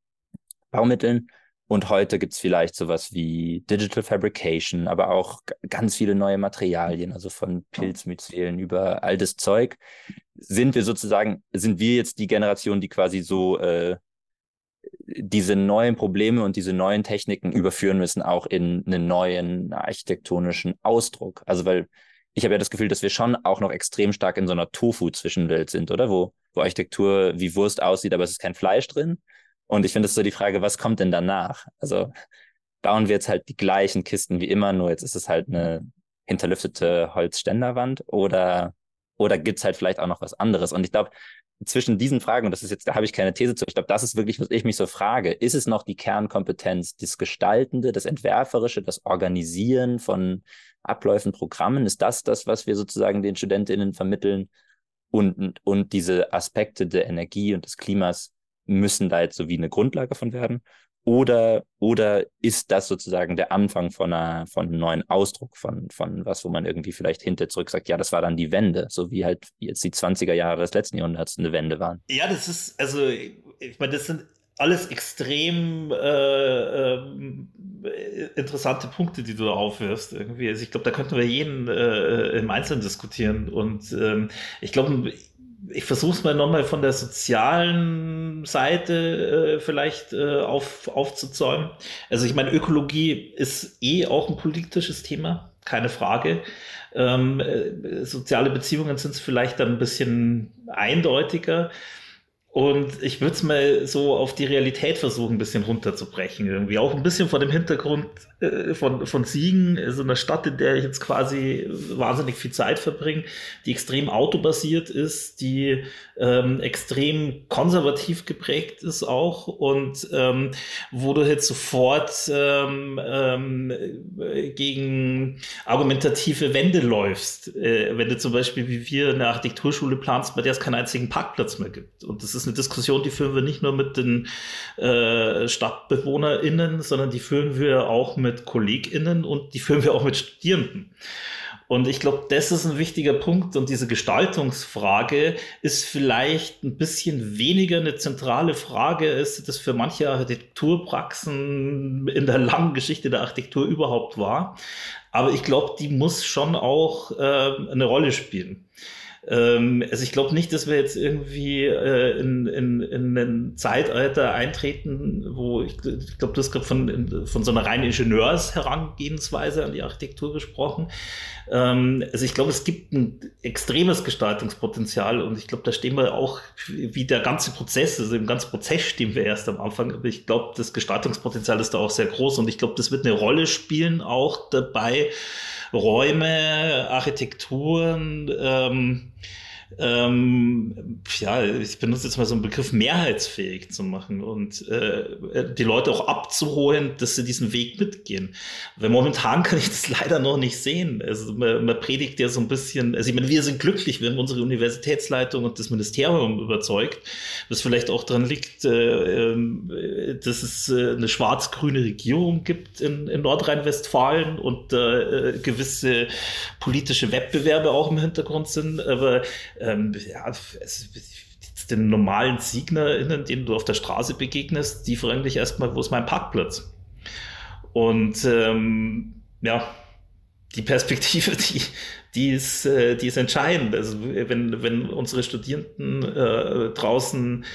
Baumitteln. Und heute gibt es vielleicht sowas wie Digital Fabrication, aber auch ganz viele neue Materialien, also von Pilzmycelen über all das Zeug. Sind wir sozusagen, sind wir jetzt die Generation, die quasi so äh, diese neuen Probleme und diese neuen Techniken überführen müssen, auch in einen neuen architektonischen Ausdruck? Also, weil ich habe ja das Gefühl, dass wir schon auch noch extrem stark in so einer Tofu-Zwischenwelt sind, oder? Wo, wo Architektur wie Wurst aussieht, aber es ist kein Fleisch drin. Und ich finde es so die Frage, was kommt denn danach? Also bauen wir jetzt halt die gleichen Kisten wie immer, nur jetzt ist es halt eine hinterlüftete Holzständerwand oder, oder gibt es halt vielleicht auch noch was anderes? Und ich glaube, zwischen diesen Fragen, und das ist jetzt, da habe ich keine These zu, ich glaube, das ist wirklich, was ich mich so frage, ist es noch die Kernkompetenz, das Gestaltende, das Entwerferische, das Organisieren von Abläufen, Programmen? Ist das das, was wir sozusagen den StudentInnen vermitteln? Und, und diese Aspekte der Energie und des Klimas müssen da jetzt so wie eine Grundlage von werden? Oder, oder ist das sozusagen der Anfang von, einer, von einem neuen Ausdruck, von, von was, wo man irgendwie vielleicht hinter zurück sagt, ja, das war dann die Wende, so wie halt jetzt die 20er Jahre des letzten Jahrhunderts eine Wende waren? Ja, das ist, also, ich meine, das sind alles extrem äh, äh, interessante Punkte, die du da aufwirfst. Irgendwie. Also ich glaube, da könnten wir jeden äh, im Einzelnen diskutieren. Und ähm, ich glaube, ich versuche es mal nochmal von der sozialen Seite äh, vielleicht äh, auf, aufzuzäumen. Also ich meine, Ökologie ist eh auch ein politisches Thema, keine Frage. Ähm, äh, soziale Beziehungen sind es vielleicht dann ein bisschen eindeutiger. Und ich würde es mal so auf die Realität versuchen, ein bisschen runterzubrechen. Irgendwie auch ein bisschen vor dem Hintergrund äh, von, von Siegen, so einer Stadt, in der ich jetzt quasi wahnsinnig viel Zeit verbringe, die extrem autobasiert ist, die ähm, extrem konservativ geprägt ist auch und ähm, wo du jetzt sofort ähm, ähm, gegen argumentative Wände läufst. Äh, wenn du zum Beispiel wie wir eine Architekturschule planst, bei der es keinen einzigen Parkplatz mehr gibt. Und das ist eine Diskussion, die führen wir nicht nur mit den äh, StadtbewohnerInnen, sondern die führen wir auch mit KollegInnen und die führen wir auch mit Studierenden. Und ich glaube, das ist ein wichtiger Punkt. Und diese Gestaltungsfrage ist vielleicht ein bisschen weniger eine zentrale Frage, ist das für manche Architekturpraxen in der langen Geschichte der Architektur überhaupt war. Aber ich glaube, die muss schon auch äh, eine Rolle spielen. Ähm, also ich glaube nicht, dass wir jetzt irgendwie äh, in, in, in ein Zeitalter eintreten, wo ich, ich glaube, du hast gerade von, von so einer reinen Ingenieursherangehensweise an die Architektur gesprochen. Ähm, also ich glaube, es gibt ein extremes Gestaltungspotenzial und ich glaube, da stehen wir auch, wie der ganze Prozess, also im ganzen Prozess stehen wir erst am Anfang, aber ich glaube, das Gestaltungspotenzial ist da auch sehr groß und ich glaube, das wird eine Rolle spielen auch dabei, Räume, Architekturen, ähm, ähm, ja, ich benutze jetzt mal so einen Begriff, mehrheitsfähig zu machen und äh, die Leute auch abzuholen, dass sie diesen Weg mitgehen. Weil momentan kann ich das leider noch nicht sehen. Also man, man predigt ja so ein bisschen, also ich meine, wir sind glücklich, wir haben unsere Universitätsleitung und das Ministerium überzeugt, was vielleicht auch daran liegt, äh, äh, dass es äh, eine schwarz-grüne Regierung gibt in, in Nordrhein-Westfalen und äh, gewisse politische Wettbewerbe auch im Hintergrund sind. Aber ähm, ja, es, den normalen SiegnerInnen, denen du auf der Straße begegnest, die fragen dich erstmal, wo ist mein Parkplatz? Und ähm, ja, die Perspektive, die, die, ist, äh, die ist entscheidend. Also wenn, wenn unsere Studierenden äh, draußen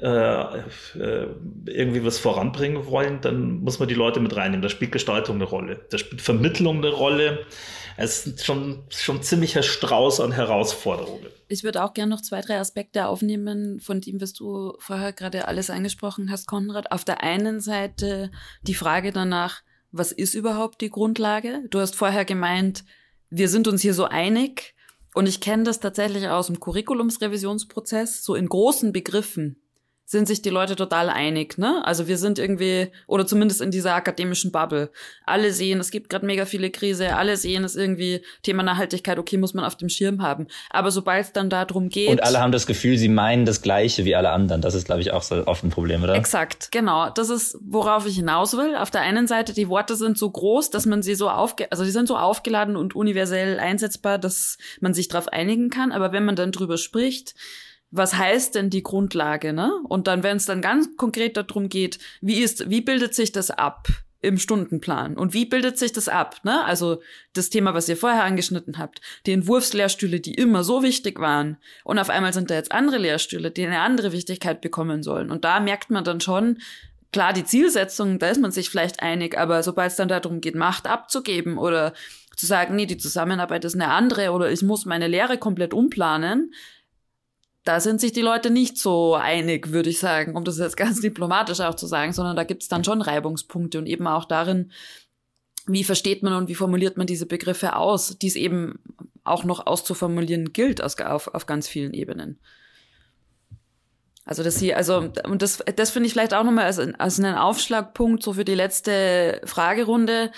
äh, äh, irgendwie was voranbringen wollen, dann muss man die Leute mit reinnehmen. Da spielt Gestaltung eine Rolle. Da spielt Vermittlung eine Rolle. Es ist schon, schon ziemlicher Strauß an Herausforderungen. Ich würde auch gerne noch zwei, drei Aspekte aufnehmen, von dem, was du vorher gerade alles angesprochen hast, Konrad. Auf der einen Seite die Frage danach, was ist überhaupt die Grundlage? Du hast vorher gemeint, wir sind uns hier so einig. Und ich kenne das tatsächlich aus dem Curriculumsrevisionsprozess, so in großen Begriffen sind sich die Leute total einig, ne? Also wir sind irgendwie, oder zumindest in dieser akademischen Bubble. Alle sehen, es gibt gerade mega viele Krise, alle sehen es irgendwie, Thema Nachhaltigkeit, okay, muss man auf dem Schirm haben. Aber sobald es dann darum geht. Und alle haben das Gefühl, sie meinen das Gleiche wie alle anderen. Das ist, glaube ich, auch so oft ein Problem, oder? Exakt, genau. Das ist, worauf ich hinaus will. Auf der einen Seite, die Worte sind so groß, dass man sie so aufge, also die sind so aufgeladen und universell einsetzbar, dass man sich darauf einigen kann. Aber wenn man dann drüber spricht, was heißt denn die Grundlage, ne? Und dann, wenn es dann ganz konkret darum geht, wie ist, wie bildet sich das ab im Stundenplan? Und wie bildet sich das ab, ne? Also das Thema, was ihr vorher angeschnitten habt, die Entwurfslehrstühle, die immer so wichtig waren, und auf einmal sind da jetzt andere Lehrstühle, die eine andere Wichtigkeit bekommen sollen. Und da merkt man dann schon, klar, die Zielsetzung, da ist man sich vielleicht einig, aber sobald es dann darum geht, Macht abzugeben oder zu sagen, nee, die Zusammenarbeit ist eine andere oder ich muss meine Lehre komplett umplanen, da sind sich die Leute nicht so einig, würde ich sagen, um das jetzt ganz diplomatisch auch zu sagen, sondern da gibt es dann schon Reibungspunkte und eben auch darin, wie versteht man und wie formuliert man diese Begriffe aus, die es eben auch noch auszuformulieren gilt auf, auf ganz vielen Ebenen. Also dass sie, also, und das, das finde ich vielleicht auch nochmal als, als einen Aufschlagpunkt so für die letzte Fragerunde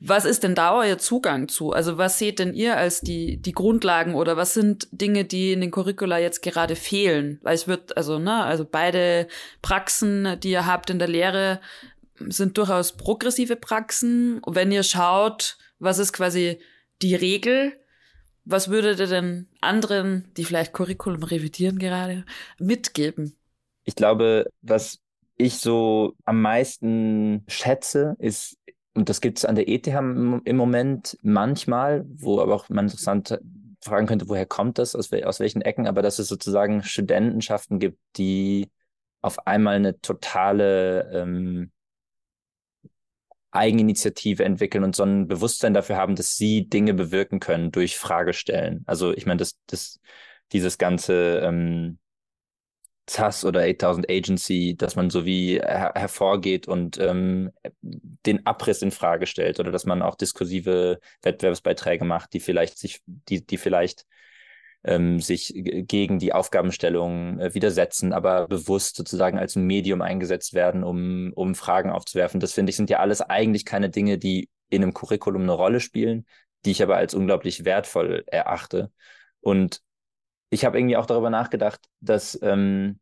was ist denn da euer Zugang zu? Also was seht denn ihr als die, die Grundlagen oder was sind Dinge, die in den Curricula jetzt gerade fehlen? Weil es wird, also, ne, also beide Praxen, die ihr habt in der Lehre, sind durchaus progressive Praxen. Und wenn ihr schaut, was ist quasi die Regel, was würdet ihr denn anderen, die vielleicht Curriculum revidieren gerade, mitgeben? Ich glaube, was ich so am meisten schätze, ist und das gibt es an der ETH im Moment manchmal, wo aber auch man interessant fragen könnte, woher kommt das, aus, aus welchen Ecken, aber dass es sozusagen Studentenschaften gibt, die auf einmal eine totale ähm, Eigeninitiative entwickeln und so ein Bewusstsein dafür haben, dass sie Dinge bewirken können durch Fragestellen. Also ich meine, das, das, dieses ganze ähm, ZAS oder 8000 Agency, dass man so wie her hervorgeht und ähm, den Abriss in Frage stellt oder dass man auch diskursive Wettbewerbsbeiträge macht, die vielleicht sich, die, die vielleicht ähm, sich gegen die Aufgabenstellung äh, widersetzen, aber bewusst sozusagen als Medium eingesetzt werden, um, um Fragen aufzuwerfen. Das finde ich sind ja alles eigentlich keine Dinge, die in einem Curriculum eine Rolle spielen, die ich aber als unglaublich wertvoll erachte. Und ich habe irgendwie auch darüber nachgedacht, dass ähm,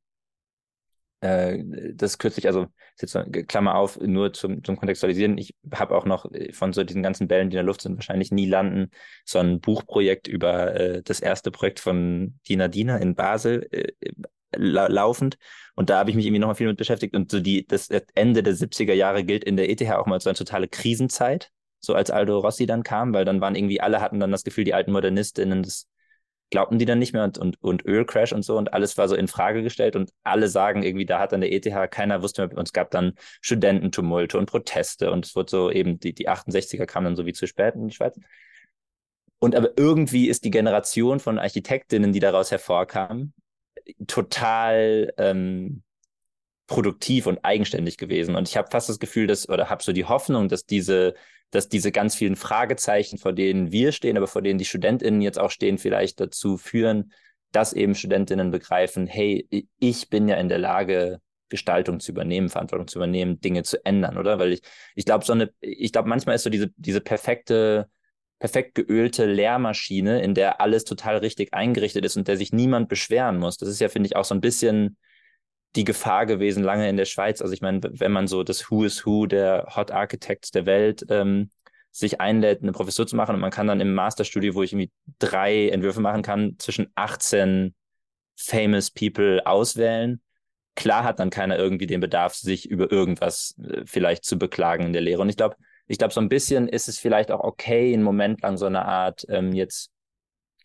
äh, das kürzlich, also jetzt Klammer auf, nur zum, zum Kontextualisieren, ich habe auch noch äh, von so diesen ganzen Bällen, die in der Luft sind, wahrscheinlich nie landen, so ein Buchprojekt über äh, das erste Projekt von Dina Dina in Basel äh, la laufend. Und da habe ich mich irgendwie nochmal viel mit beschäftigt. Und so die, das Ende der 70er Jahre gilt in der ETH auch mal als so eine totale Krisenzeit, so als Aldo Rossi dann kam, weil dann waren irgendwie alle hatten dann das Gefühl, die alten Modernistinnen, das glaubten die dann nicht mehr und, und, und Ölcrash und so und alles war so in Frage gestellt und alle sagen irgendwie, da hat an der ETH keiner wusste mehr, und es gab dann Studententumulte und Proteste und es wurde so eben, die, die 68er kamen dann so wie zu spät in die Schweiz. Und aber irgendwie ist die Generation von Architektinnen, die daraus hervorkam, total ähm, produktiv und eigenständig gewesen. Und ich habe fast das Gefühl, dass, oder habe so die Hoffnung, dass diese, dass diese ganz vielen Fragezeichen, vor denen wir stehen, aber vor denen die StudentInnen jetzt auch stehen, vielleicht dazu führen, dass eben StudentInnen begreifen, hey, ich bin ja in der Lage, Gestaltung zu übernehmen, Verantwortung zu übernehmen, Dinge zu ändern, oder? Weil ich, ich glaube, so eine, ich glaube, manchmal ist so diese, diese perfekte, perfekt geölte Lehrmaschine, in der alles total richtig eingerichtet ist und der sich niemand beschweren muss. Das ist ja, finde ich, auch so ein bisschen die Gefahr gewesen lange in der Schweiz. Also ich meine, wenn man so das Who is Who der Hot Architects der Welt ähm, sich einlädt, eine Professur zu machen und man kann dann im Masterstudio, wo ich irgendwie drei Entwürfe machen kann, zwischen 18 famous people auswählen. Klar hat dann keiner irgendwie den Bedarf, sich über irgendwas äh, vielleicht zu beklagen in der Lehre. Und ich glaube, ich glaube, so ein bisschen ist es vielleicht auch okay, einen Moment lang so eine Art ähm, jetzt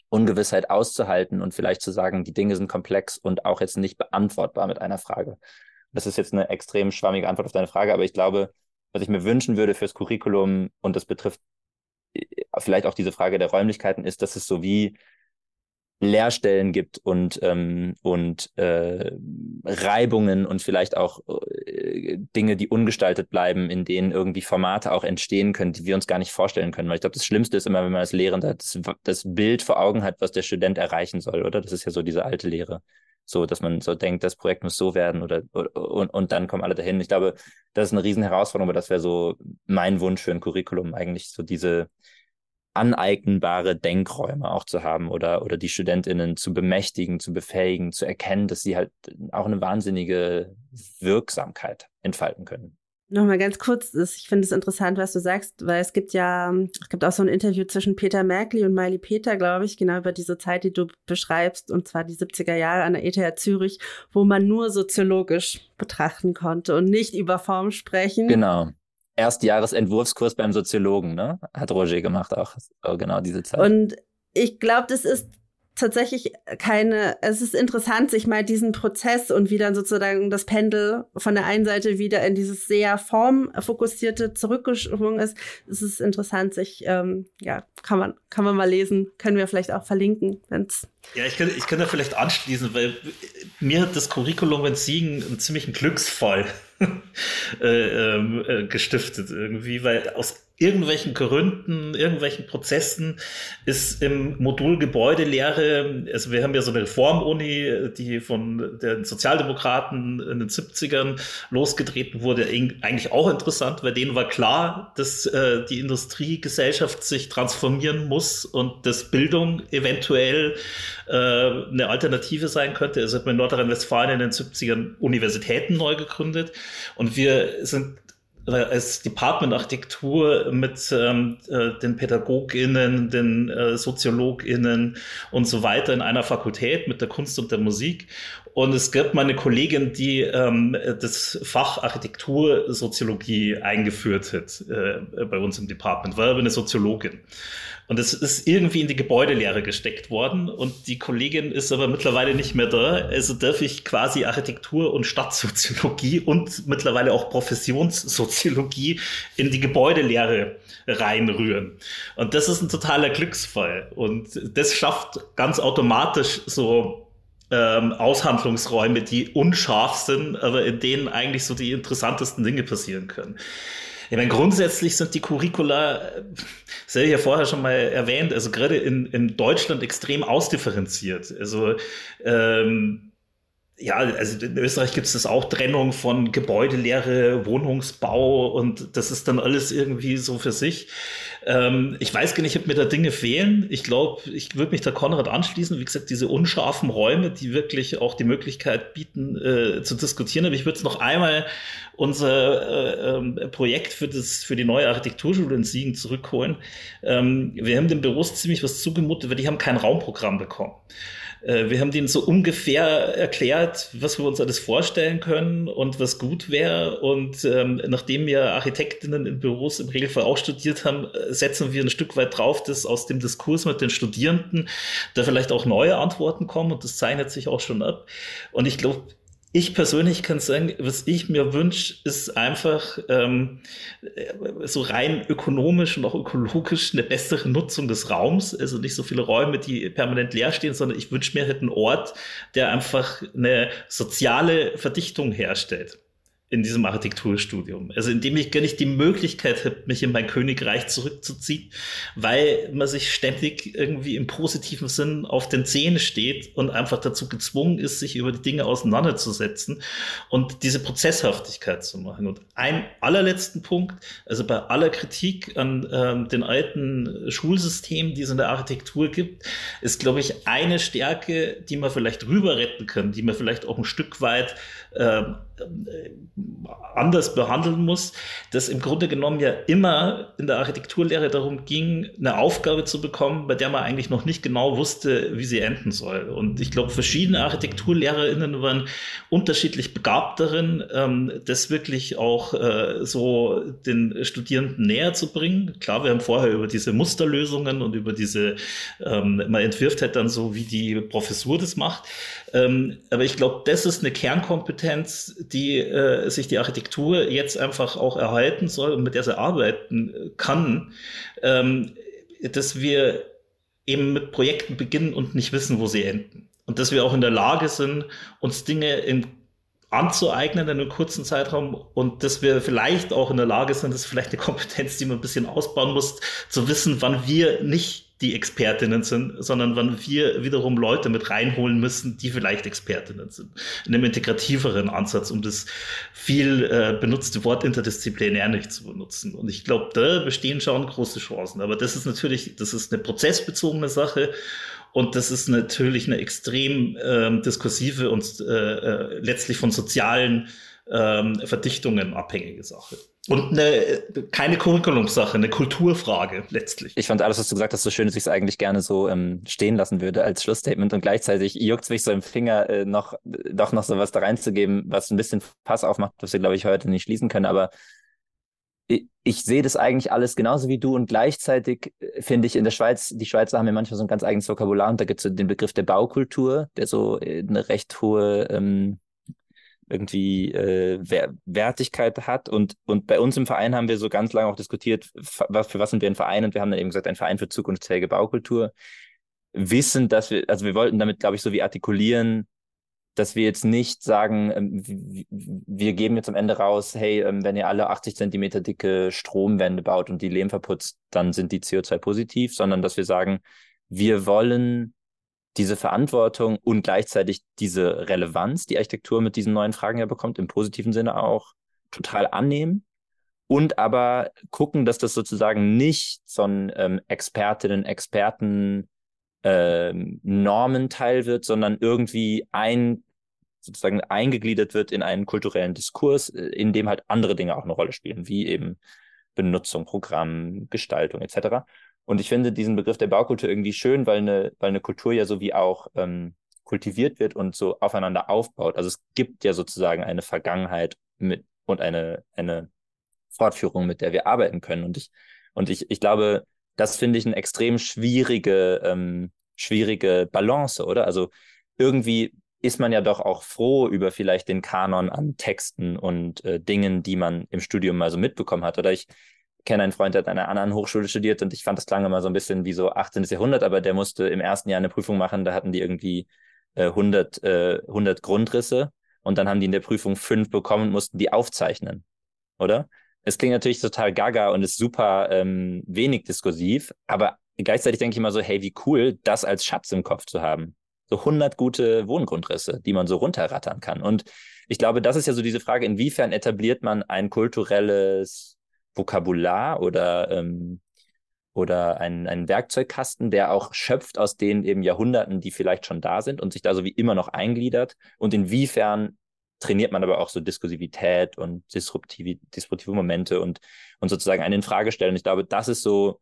Ungewissheit auszuhalten und vielleicht zu sagen, die Dinge sind komplex und auch jetzt nicht beantwortbar mit einer Frage. Das ist jetzt eine extrem schwammige Antwort auf deine Frage, aber ich glaube, was ich mir wünschen würde fürs Curriculum, und das betrifft äh, vielleicht auch diese Frage der Räumlichkeiten, ist, dass es so wie Leerstellen gibt und, ähm, und äh, Reibungen und vielleicht auch äh, Dinge, die ungestaltet bleiben, in denen irgendwie Formate auch entstehen können, die wir uns gar nicht vorstellen können. Weil ich glaube, das Schlimmste ist immer, wenn man als Lehrender das, das Bild vor Augen hat, was der Student erreichen soll, oder? Das ist ja so diese alte Lehre. So, dass man so denkt, das Projekt muss so werden oder, oder und, und dann kommen alle dahin. Ich glaube, das ist eine riesen Herausforderung, aber das wäre so mein Wunsch für ein Curriculum, eigentlich so diese, aneignbare Denkräume auch zu haben oder, oder die StudentInnen zu bemächtigen, zu befähigen, zu erkennen, dass sie halt auch eine wahnsinnige Wirksamkeit entfalten können. Nochmal ganz kurz, ich finde es interessant, was du sagst, weil es gibt ja, es gibt auch so ein Interview zwischen Peter Merkley und Miley Peter, glaube ich, genau über diese Zeit, die du beschreibst, und zwar die 70er Jahre an der ETH Zürich, wo man nur soziologisch betrachten konnte und nicht über Form sprechen. Genau. Erstjahresentwurfskurs beim Soziologen, ne? Hat Roger gemacht auch. So, genau diese Zeit. Und ich glaube, das ist tatsächlich keine, es ist interessant, sich mal diesen Prozess und wie dann sozusagen das Pendel von der einen Seite wieder in dieses sehr formfokussierte zurückgeschwungen ist. Es ist interessant, sich, ähm, ja, kann man, kann man mal lesen, können wir vielleicht auch verlinken, wenn's. Ja, ich kann, ich kann da vielleicht anschließen, weil mir hat das Curriculum in Siegen einen ziemlichen Glücksfall äh, ähm, äh, gestiftet irgendwie, weil aus irgendwelchen Gründen, irgendwelchen Prozessen ist im Modul Gebäudelehre, also wir haben ja so eine Reformuni, die von den Sozialdemokraten in den 70ern losgetreten wurde, eigentlich auch interessant, weil denen war klar, dass äh, die Industriegesellschaft sich transformieren muss und dass Bildung eventuell äh, eine Alternative sein könnte. Also hat man in Nordrhein-Westfalen in den 70ern Universitäten neu gegründet und wir sind als Department Architektur mit ähm, äh, den PädagogInnen, den äh, SoziologInnen und so weiter in einer Fakultät mit der Kunst und der Musik. Und es gibt meine Kollegin, die ähm, das Fach Architektur Soziologie eingeführt hat äh, bei uns im Department, war aber eine Soziologin. Und es ist irgendwie in die Gebäudelehre gesteckt worden und die Kollegin ist aber mittlerweile nicht mehr da. Also darf ich quasi Architektur und Stadtsoziologie und mittlerweile auch Professionssoziologie in die Gebäudelehre reinrühren. Und das ist ein totaler Glücksfall. Und das schafft ganz automatisch so ähm, Aushandlungsräume, die unscharf sind, aber in denen eigentlich so die interessantesten Dinge passieren können. Ich meine, grundsätzlich sind die Curricula, das habe ich ja vorher schon mal erwähnt, also gerade in, in Deutschland extrem ausdifferenziert. Also ähm, ja, also in Österreich gibt es das auch Trennung von Gebäudelehre, Wohnungsbau und das ist dann alles irgendwie so für sich. Ähm, ich weiß gar nicht, ob mir da Dinge fehlen. Ich glaube, ich würde mich da Konrad anschließen. Wie gesagt, diese unscharfen Räume, die wirklich auch die Möglichkeit bieten, äh, zu diskutieren. Aber ich würde es noch einmal unser äh, äh, Projekt für, das, für die neue Architekturschule in Siegen zurückholen. Ähm, wir haben dem Büros ziemlich was zugemutet, weil die haben kein Raumprogramm bekommen. Äh, wir haben denen so ungefähr erklärt, was wir uns alles vorstellen können und was gut wäre. Und ähm, nachdem wir Architektinnen in Büros im Regelfall auch studiert haben, äh, setzen wir ein Stück weit drauf, dass aus dem Diskurs mit den Studierenden da vielleicht auch neue Antworten kommen und das zeichnet sich auch schon ab. Und ich glaube, ich persönlich kann sagen, was ich mir wünsche, ist einfach ähm, so rein ökonomisch und auch ökologisch eine bessere Nutzung des Raums. Also nicht so viele Räume, die permanent leer stehen, sondern ich wünsche mir halt einen Ort, der einfach eine soziale Verdichtung herstellt in diesem Architekturstudium. Also indem ich gar nicht die Möglichkeit habe, mich in mein Königreich zurückzuziehen, weil man sich ständig irgendwie im positiven Sinn auf den Zehen steht und einfach dazu gezwungen ist, sich über die Dinge auseinanderzusetzen und diese Prozesshaftigkeit zu machen. Und ein allerletzten Punkt, also bei aller Kritik an ähm, den alten Schulsystemen, die es in der Architektur gibt, ist, glaube ich, eine Stärke, die man vielleicht rüber retten kann, die man vielleicht auch ein Stück weit äh, anders behandeln muss, dass im Grunde genommen ja immer in der Architekturlehre darum ging, eine Aufgabe zu bekommen, bei der man eigentlich noch nicht genau wusste, wie sie enden soll. Und ich glaube, verschiedene ArchitekturlehrerInnen waren unterschiedlich begabt darin, ähm, das wirklich auch äh, so den Studierenden näher zu bringen. Klar, wir haben vorher über diese Musterlösungen und über diese, ähm, man entwirft halt dann so, wie die Professur das macht. Ähm, aber ich glaube, das ist eine Kernkompetenz, die äh, sich die Architektur jetzt einfach auch erhalten soll und mit der sie arbeiten kann, ähm, dass wir eben mit Projekten beginnen und nicht wissen, wo sie enden. Und dass wir auch in der Lage sind, uns Dinge in anzueignen in einem kurzen Zeitraum und dass wir vielleicht auch in der Lage sind, das ist vielleicht eine Kompetenz, die man ein bisschen ausbauen muss, zu wissen, wann wir nicht die Expertinnen sind, sondern wann wir wiederum Leute mit reinholen müssen, die vielleicht Expertinnen sind. In einem integrativeren Ansatz, um das viel äh, benutzte Wort interdisziplinär nicht zu benutzen. Und ich glaube, da bestehen schon große Chancen. Aber das ist natürlich, das ist eine prozessbezogene Sache. Und das ist natürlich eine extrem ähm, diskursive und äh, äh, letztlich von sozialen ähm, Verdichtungen abhängige Sache. Und eine, keine Curriculumsache, eine Kulturfrage letztlich. Ich fand alles, was du gesagt hast, so schön, dass ich es eigentlich gerne so ähm, stehen lassen würde als Schlussstatement und gleichzeitig juckt es mich so im Finger, äh, noch, doch noch so was da reinzugeben, was ein bisschen Pass aufmacht, was wir, glaube ich, heute nicht schließen können. Aber ich, ich sehe das eigentlich alles genauso wie du und gleichzeitig äh, finde ich in der Schweiz, die Schweizer haben ja manchmal so ein ganz eigenes Vokabular und da gibt es so den Begriff der Baukultur, der so äh, eine recht hohe ähm, irgendwie äh, Wertigkeit hat. Und, und bei uns im Verein haben wir so ganz lange auch diskutiert, für was sind wir ein Verein? Und wir haben dann eben gesagt, ein Verein für zukunftsfähige Baukultur. Wissen, dass wir, also wir wollten damit, glaube ich, so wie artikulieren, dass wir jetzt nicht sagen, ähm, wir geben jetzt am Ende raus, hey, ähm, wenn ihr alle 80 Zentimeter dicke Stromwände baut und die Lehm verputzt, dann sind die CO2 positiv, sondern dass wir sagen, wir wollen diese Verantwortung und gleichzeitig diese Relevanz, die Architektur mit diesen neuen Fragen ja bekommt, im positiven Sinne auch total annehmen und aber gucken, dass das sozusagen nicht so ein ähm, Expertinnen, Experten ähm, Normenteil wird, sondern irgendwie ein sozusagen eingegliedert wird in einen kulturellen Diskurs, äh, in dem halt andere Dinge auch eine Rolle spielen, wie eben Benutzung, Programm, Gestaltung etc. Und ich finde diesen Begriff der Baukultur irgendwie schön, weil eine, weil eine Kultur ja so wie auch ähm, kultiviert wird und so aufeinander aufbaut. Also es gibt ja sozusagen eine Vergangenheit mit und eine, eine Fortführung, mit der wir arbeiten können. Und ich, und ich, ich glaube, das finde ich eine extrem schwierige, ähm, schwierige Balance, oder? Also irgendwie ist man ja doch auch froh über vielleicht den Kanon an Texten und äh, Dingen, die man im Studium mal so mitbekommen hat. Oder ich, kenne einen Freund, der hat an einer anderen Hochschule studiert und ich fand das klang immer so ein bisschen wie so 18. Jahrhundert, aber der musste im ersten Jahr eine Prüfung machen, da hatten die irgendwie äh, 100, äh, 100 Grundrisse und dann haben die in der Prüfung fünf bekommen und mussten die aufzeichnen, oder? Es klingt natürlich total gaga und ist super ähm, wenig diskursiv, aber gleichzeitig denke ich immer so, hey, wie cool, das als Schatz im Kopf zu haben. So 100 gute Wohngrundrisse, die man so runterrattern kann. Und ich glaube, das ist ja so diese Frage, inwiefern etabliert man ein kulturelles Vokabular oder, ähm, oder ein, ein Werkzeugkasten, der auch schöpft aus den eben Jahrhunderten, die vielleicht schon da sind und sich da so wie immer noch eingliedert und inwiefern trainiert man aber auch so Diskursivität und disruptive, disruptive Momente und, und sozusagen einen in Frage stellen. Ich glaube, das ist so,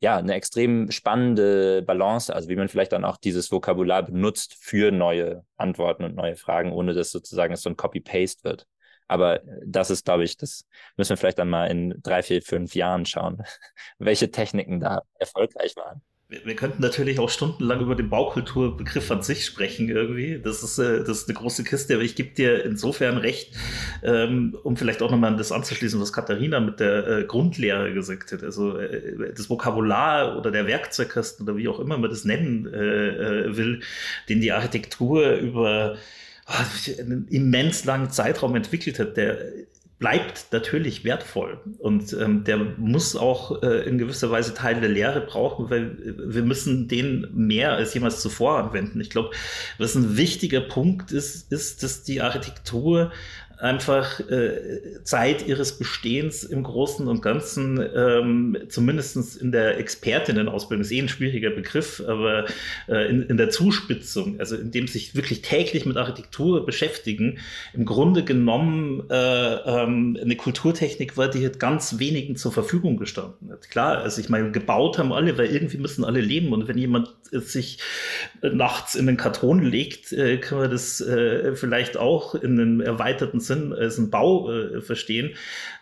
ja, eine extrem spannende Balance, also wie man vielleicht dann auch dieses Vokabular benutzt für neue Antworten und neue Fragen, ohne dass sozusagen es so ein Copy-Paste wird. Aber das ist, glaube ich, das müssen wir vielleicht dann mal in drei, vier, fünf Jahren schauen, welche Techniken da erfolgreich waren. wir, wir könnten natürlich auch stundenlang über den Baukulturbegriff an sich sprechen irgendwie. Das ist, äh, das ist eine große Kiste, aber ich gebe dir insofern recht, ähm, um vielleicht auch nochmal an das anzuschließen, was Katharina mit der äh, Grundlehre gesagt hat. Also äh, das Vokabular oder der Werkzeugkasten oder wie auch immer man das nennen äh, äh will, den die Architektur über einen immens langen Zeitraum entwickelt hat, der bleibt natürlich wertvoll und ähm, der muss auch äh, in gewisser Weise Teil der Lehre brauchen, weil wir müssen den mehr als jemals zuvor anwenden. Ich glaube, was ein wichtiger Punkt ist, ist, dass die Architektur einfach äh, Zeit ihres Bestehens im Großen und Ganzen, ähm, zumindest in der Expertinnenausbildung, ist eh ein schwieriger Begriff, aber äh, in, in der Zuspitzung, also in dem sich wirklich täglich mit Architektur beschäftigen, im Grunde genommen äh, ähm, eine Kulturtechnik war, die hat ganz wenigen zur Verfügung gestanden hat. Klar, also ich meine, gebaut haben alle, weil irgendwie müssen alle leben und wenn jemand sich nachts in den Karton legt, äh, kann man das äh, vielleicht auch in einem erweiterten Sinn als ein Bau äh, verstehen.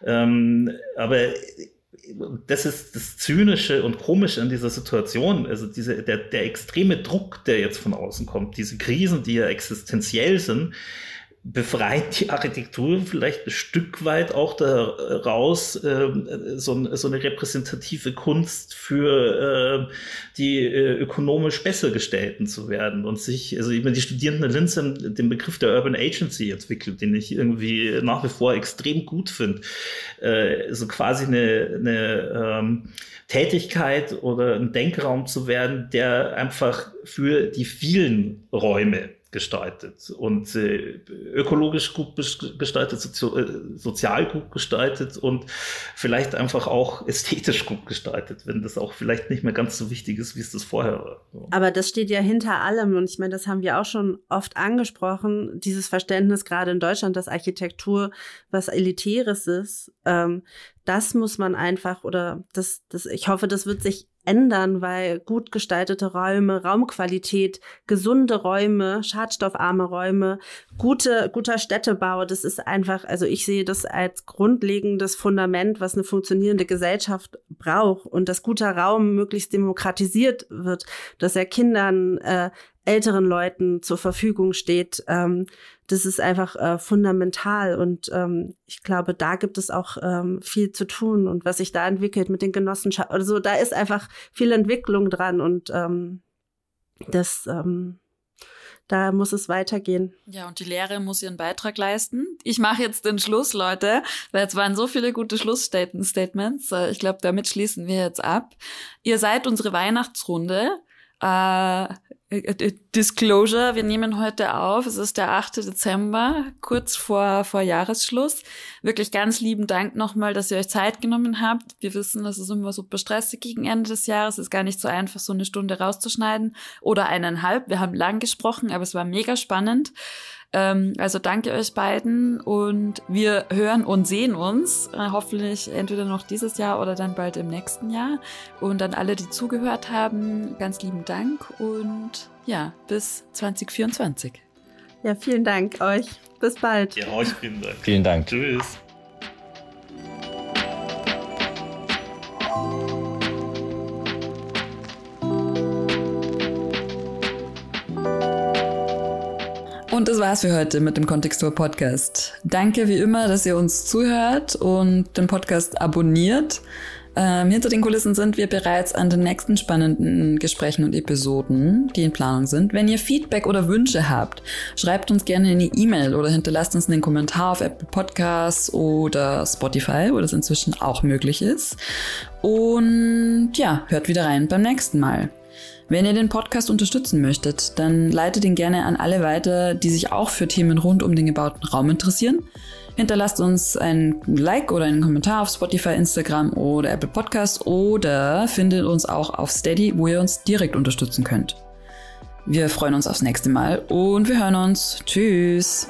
Ähm, aber das ist das Zynische und Komische an dieser Situation. Also diese, der, der extreme Druck, der jetzt von außen kommt, diese Krisen, die ja existenziell sind, befreit die Architektur vielleicht ein Stück weit auch daraus, äh, so, so, eine repräsentative Kunst für äh, die äh, ökonomisch besser gestellten zu werden und sich, also ich meine, die Studierenden in Linz haben den Begriff der Urban Agency entwickelt, den ich irgendwie nach wie vor extrem gut finde. Äh, so quasi eine, eine ähm, Tätigkeit oder ein Denkraum zu werden, der einfach für die vielen Räume gestaltet und äh, ökologisch gut gestaltet, sozio äh, sozial gut gestaltet und vielleicht einfach auch ästhetisch gut gestaltet, wenn das auch vielleicht nicht mehr ganz so wichtig ist, wie es das vorher war. So. Aber das steht ja hinter allem und ich meine, das haben wir auch schon oft angesprochen, dieses Verständnis gerade in Deutschland, dass Architektur was Elitäres ist. Ähm, das muss man einfach oder das, das, ich hoffe, das wird sich ändern, weil gut gestaltete Räume, Raumqualität, gesunde Räume, schadstoffarme Räume, gute, guter Städtebau, das ist einfach, also ich sehe das als grundlegendes Fundament, was eine funktionierende Gesellschaft braucht und dass guter Raum möglichst demokratisiert wird, dass er Kindern äh, älteren Leuten zur Verfügung steht. Ähm, das ist einfach äh, fundamental und ähm, ich glaube, da gibt es auch ähm, viel zu tun und was sich da entwickelt mit den Genossenschaften. Also da ist einfach viel Entwicklung dran und ähm, das ähm, da muss es weitergehen. Ja, und die Lehre muss ihren Beitrag leisten. Ich mache jetzt den Schluss, Leute, weil jetzt waren so viele gute Schlussstatements. Äh, ich glaube, damit schließen wir jetzt ab. Ihr seid unsere Weihnachtsrunde. Äh, Disclosure, wir nehmen heute auf, es ist der 8. Dezember, kurz vor, vor Jahresschluss. Wirklich ganz lieben Dank nochmal, dass ihr euch Zeit genommen habt. Wir wissen, das ist immer super stressig gegen Ende des Jahres. Es ist gar nicht so einfach, so eine Stunde rauszuschneiden oder eineinhalb. Wir haben lang gesprochen, aber es war mega spannend. Ähm, also danke euch beiden und wir hören und sehen uns äh, hoffentlich entweder noch dieses Jahr oder dann bald im nächsten Jahr. Und an alle, die zugehört haben, ganz lieben Dank und ja, bis 2024. Ja, vielen Dank euch. Bis bald. Ja, euch vielen Dank. Vielen Dank. Tschüss. Und das war's für heute mit dem Kontextur Podcast. Danke wie immer, dass ihr uns zuhört und den Podcast abonniert. Ähm, hinter den Kulissen sind wir bereits an den nächsten spannenden Gesprächen und Episoden, die in Planung sind. Wenn ihr Feedback oder Wünsche habt, schreibt uns gerne eine E-Mail oder hinterlasst uns einen Kommentar auf Apple Podcasts oder Spotify, wo das inzwischen auch möglich ist. Und ja, hört wieder rein beim nächsten Mal. Wenn ihr den Podcast unterstützen möchtet, dann leitet ihn gerne an alle weiter, die sich auch für Themen rund um den gebauten Raum interessieren. Hinterlasst uns ein Like oder einen Kommentar auf Spotify, Instagram oder Apple Podcast oder findet uns auch auf Steady, wo ihr uns direkt unterstützen könnt. Wir freuen uns aufs nächste Mal und wir hören uns. Tschüss.